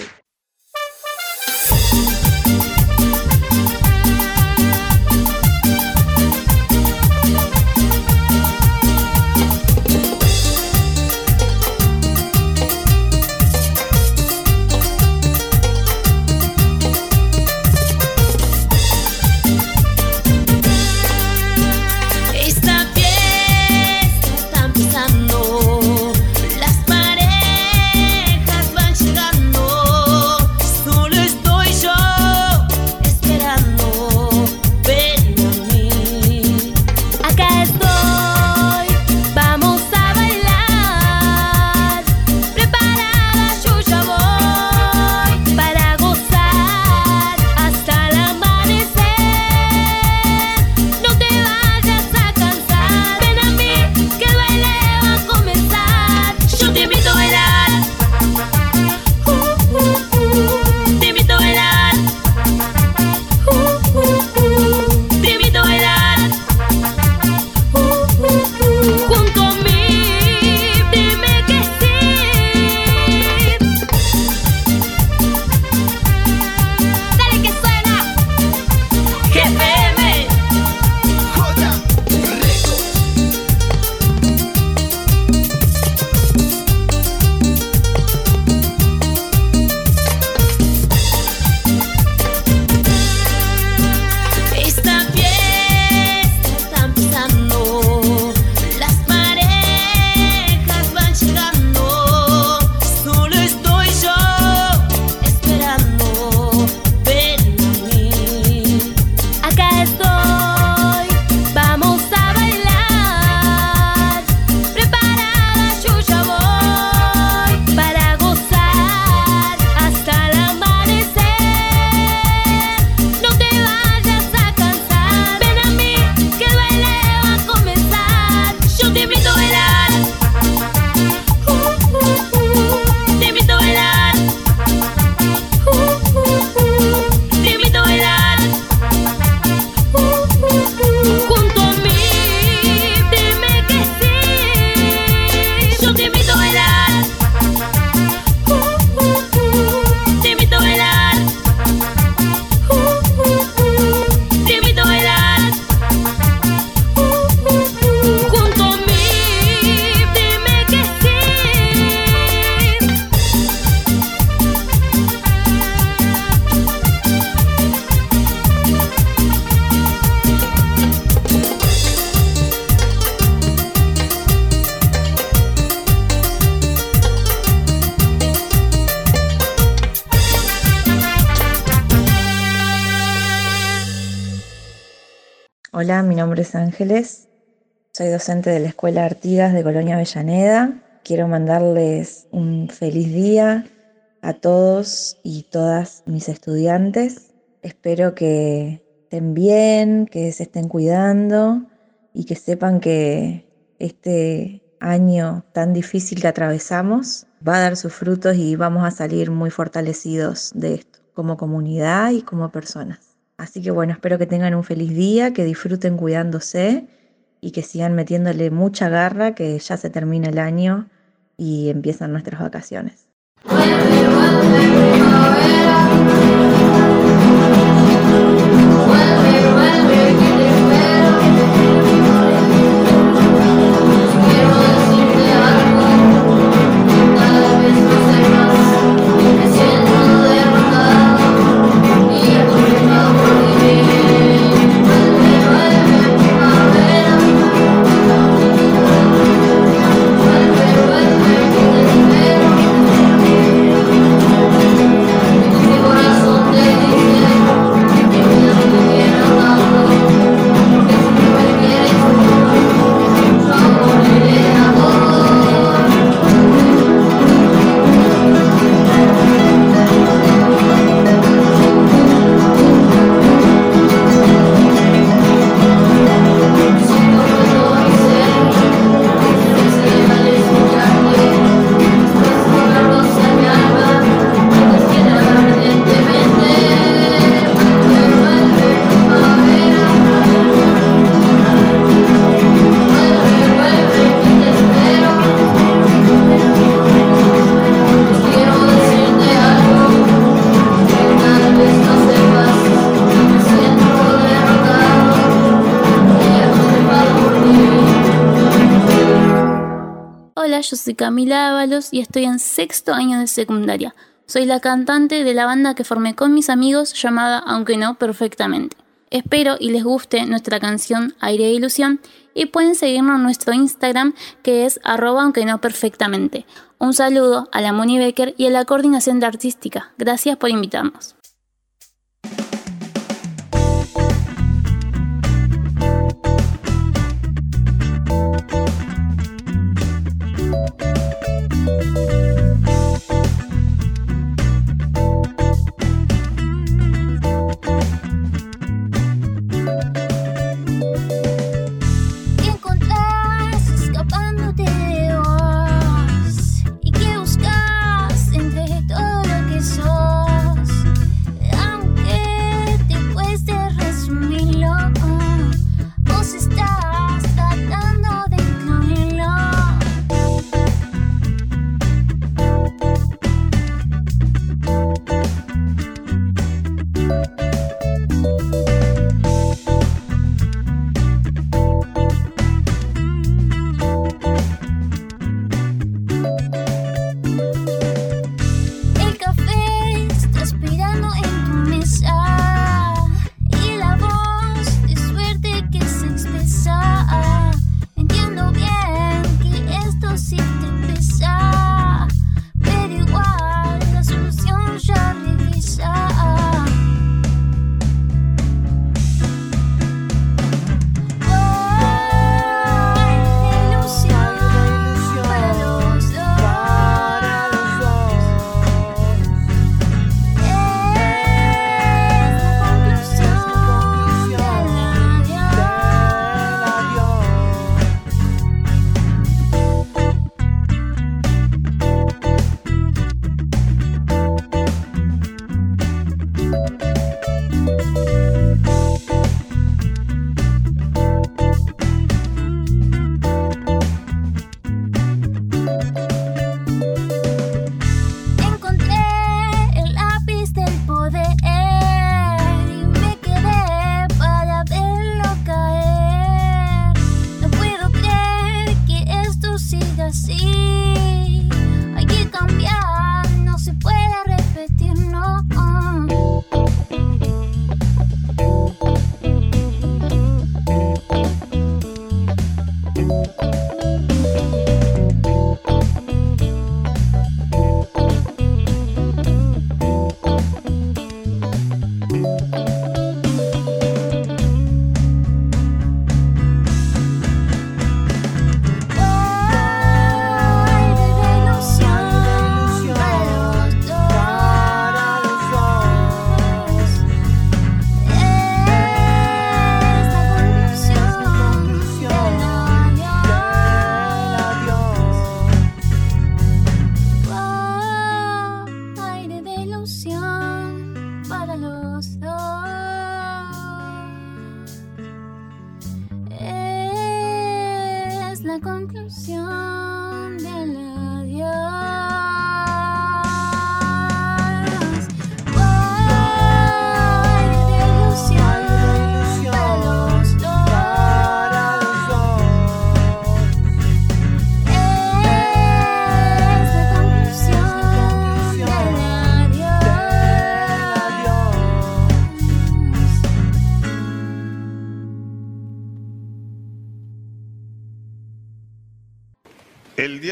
Ángeles, soy docente de la Escuela Artigas de Colonia Avellaneda. Quiero mandarles un feliz día a todos y todas mis estudiantes. Espero que estén bien, que se estén cuidando y que sepan que este año tan difícil que atravesamos va a dar sus frutos y vamos a salir muy fortalecidos de esto, como comunidad y como personas. Así que bueno, espero que tengan un feliz día, que disfruten cuidándose y que sigan metiéndole mucha garra, que ya se termina el año y empiezan nuestras vacaciones. Camila Ábalos y estoy en sexto año de secundaria. Soy la cantante de la banda que formé con mis amigos llamada Aunque no perfectamente. Espero y les guste nuestra canción Aire de Ilusión y pueden seguirnos en nuestro Instagram que es arroba aunque no perfectamente. Un saludo a la Moni Becker y a la coordinación de artística. Gracias por invitarnos.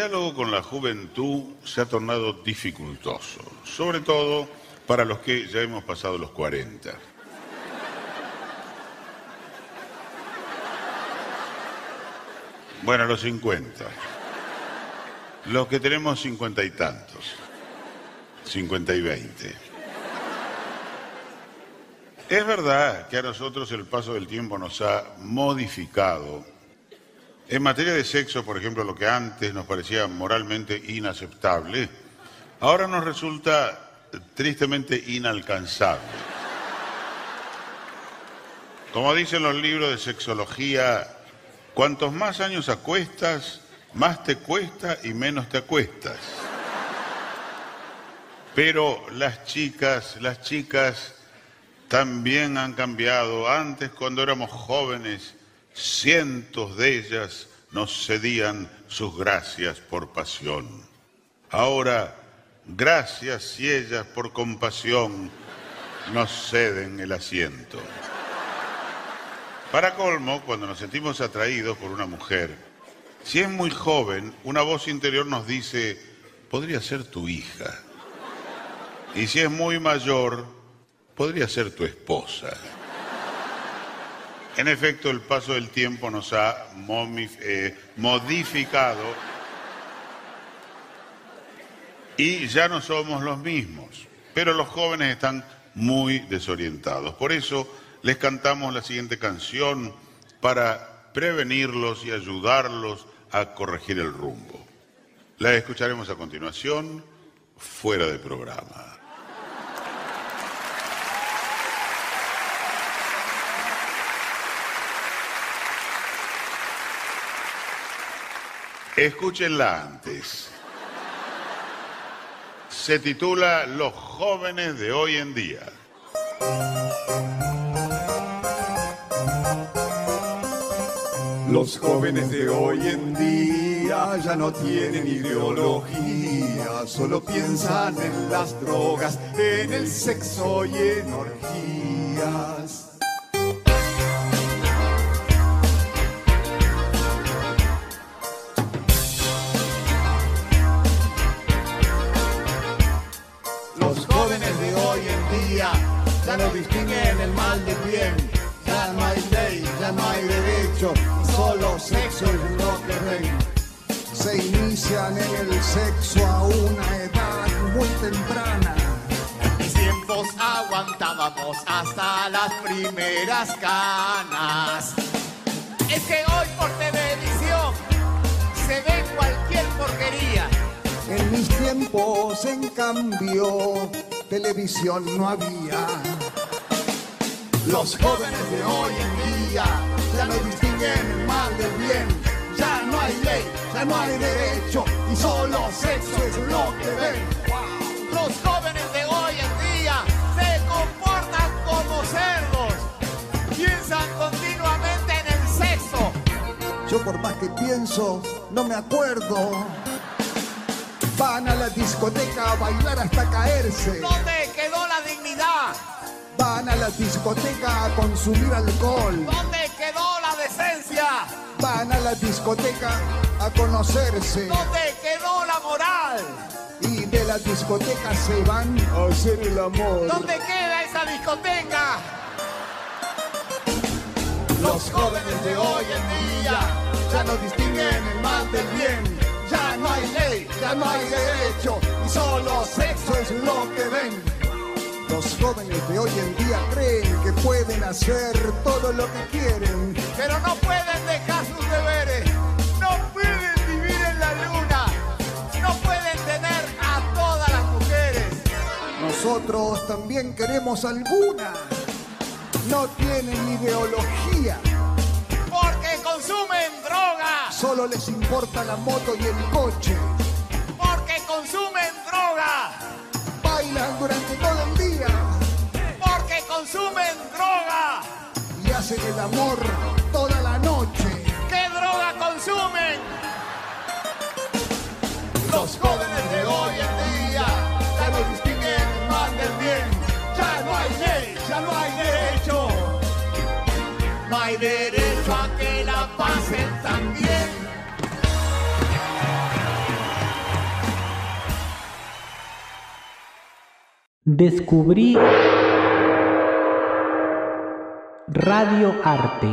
Diálogo con la juventud se ha tornado dificultoso, sobre todo para los que ya hemos pasado los 40. Bueno, los 50. Los que tenemos 50 y tantos. 50 y 20. Es verdad que a nosotros el paso del tiempo nos ha modificado. En materia de sexo, por ejemplo, lo que antes nos parecía moralmente inaceptable, ahora nos resulta tristemente inalcanzable. Como dicen los libros de sexología, cuantos más años acuestas, más te cuesta y menos te acuestas. Pero las chicas, las chicas también han cambiado. Antes, cuando éramos jóvenes, cientos de ellas nos cedían sus gracias por pasión. Ahora, gracias y ellas por compasión nos ceden el asiento. Para colmo, cuando nos sentimos atraídos por una mujer, si es muy joven, una voz interior nos dice, podría ser tu hija. Y si es muy mayor, podría ser tu esposa. En efecto, el paso del tiempo nos ha eh, modificado y ya no somos los mismos. Pero los jóvenes están muy desorientados. Por eso les cantamos la siguiente canción para prevenirlos y ayudarlos a corregir el rumbo. La escucharemos a continuación, fuera de programa. Escúchenla antes. Se titula Los jóvenes de hoy en día. Los jóvenes de hoy en día ya no tienen ideología, solo piensan en las drogas, en el sexo y en orgías. Sexo a una edad muy temprana. En mis tiempos aguantábamos hasta las primeras canas. Es que hoy por televisión se ve cualquier porquería. En mis tiempos, en cambio, televisión no había. Los jóvenes de hoy en día ya no distinguen el mal del bien. Ya no hay ley, ya no hay derecho y solo sexo es lo que ven. Los jóvenes de hoy en día se comportan como cerdos. Piensan continuamente en el sexo. Yo por más que pienso, no me acuerdo. Van a la discoteca a bailar hasta caerse. ¿Dónde quedó la dignidad? Van a la discoteca a consumir alcohol. ¿Dónde quedó la decencia? Van a la discoteca a conocerse. ¿Dónde quedó la moral? Y de la discoteca se van a hacer el amor. ¿Dónde queda esa discoteca? Los jóvenes de hoy en día ya no distinguen el mal del bien. Ya no hay ley, ya no hay derecho y solo sexo es lo que ven. Los jóvenes de hoy en día creen que pueden hacer todo lo que quieren. Pero no pueden dejar sus deberes. No pueden vivir en la luna. No pueden tener a todas las mujeres. Nosotros también queremos alguna. No tienen ideología, Porque consumen droga. solo les importa la moto y el coche. Porque consumen consumen droga. Y hacen el amor toda la noche. ¿Qué droga consumen? Los jóvenes de hoy en día ya no distinguen mal del bien. Ya no hay ley, ya no hay derecho. No hay derecho a que la pasen tan bien. Descubrí Radio Arte,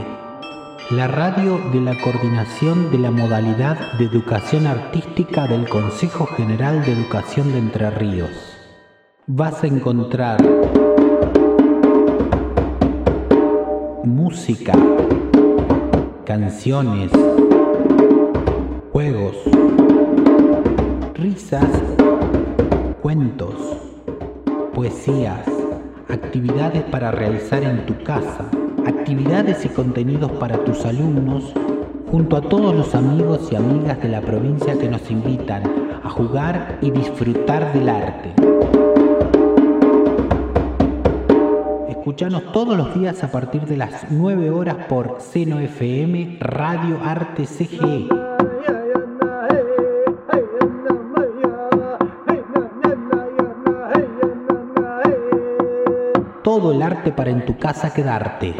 la radio de la coordinación de la modalidad de educación artística del Consejo General de Educación de Entre Ríos. Vas a encontrar música, canciones, juegos, risas, cuentos, poesías, actividades para realizar en tu casa, actividades y contenidos para tus alumnos, junto a todos los amigos y amigas de la provincia que nos invitan a jugar y disfrutar del arte. Escuchanos todos los días a partir de las 9 horas por Seno FM Radio Arte CGE. Arte para en tu casa quedarte.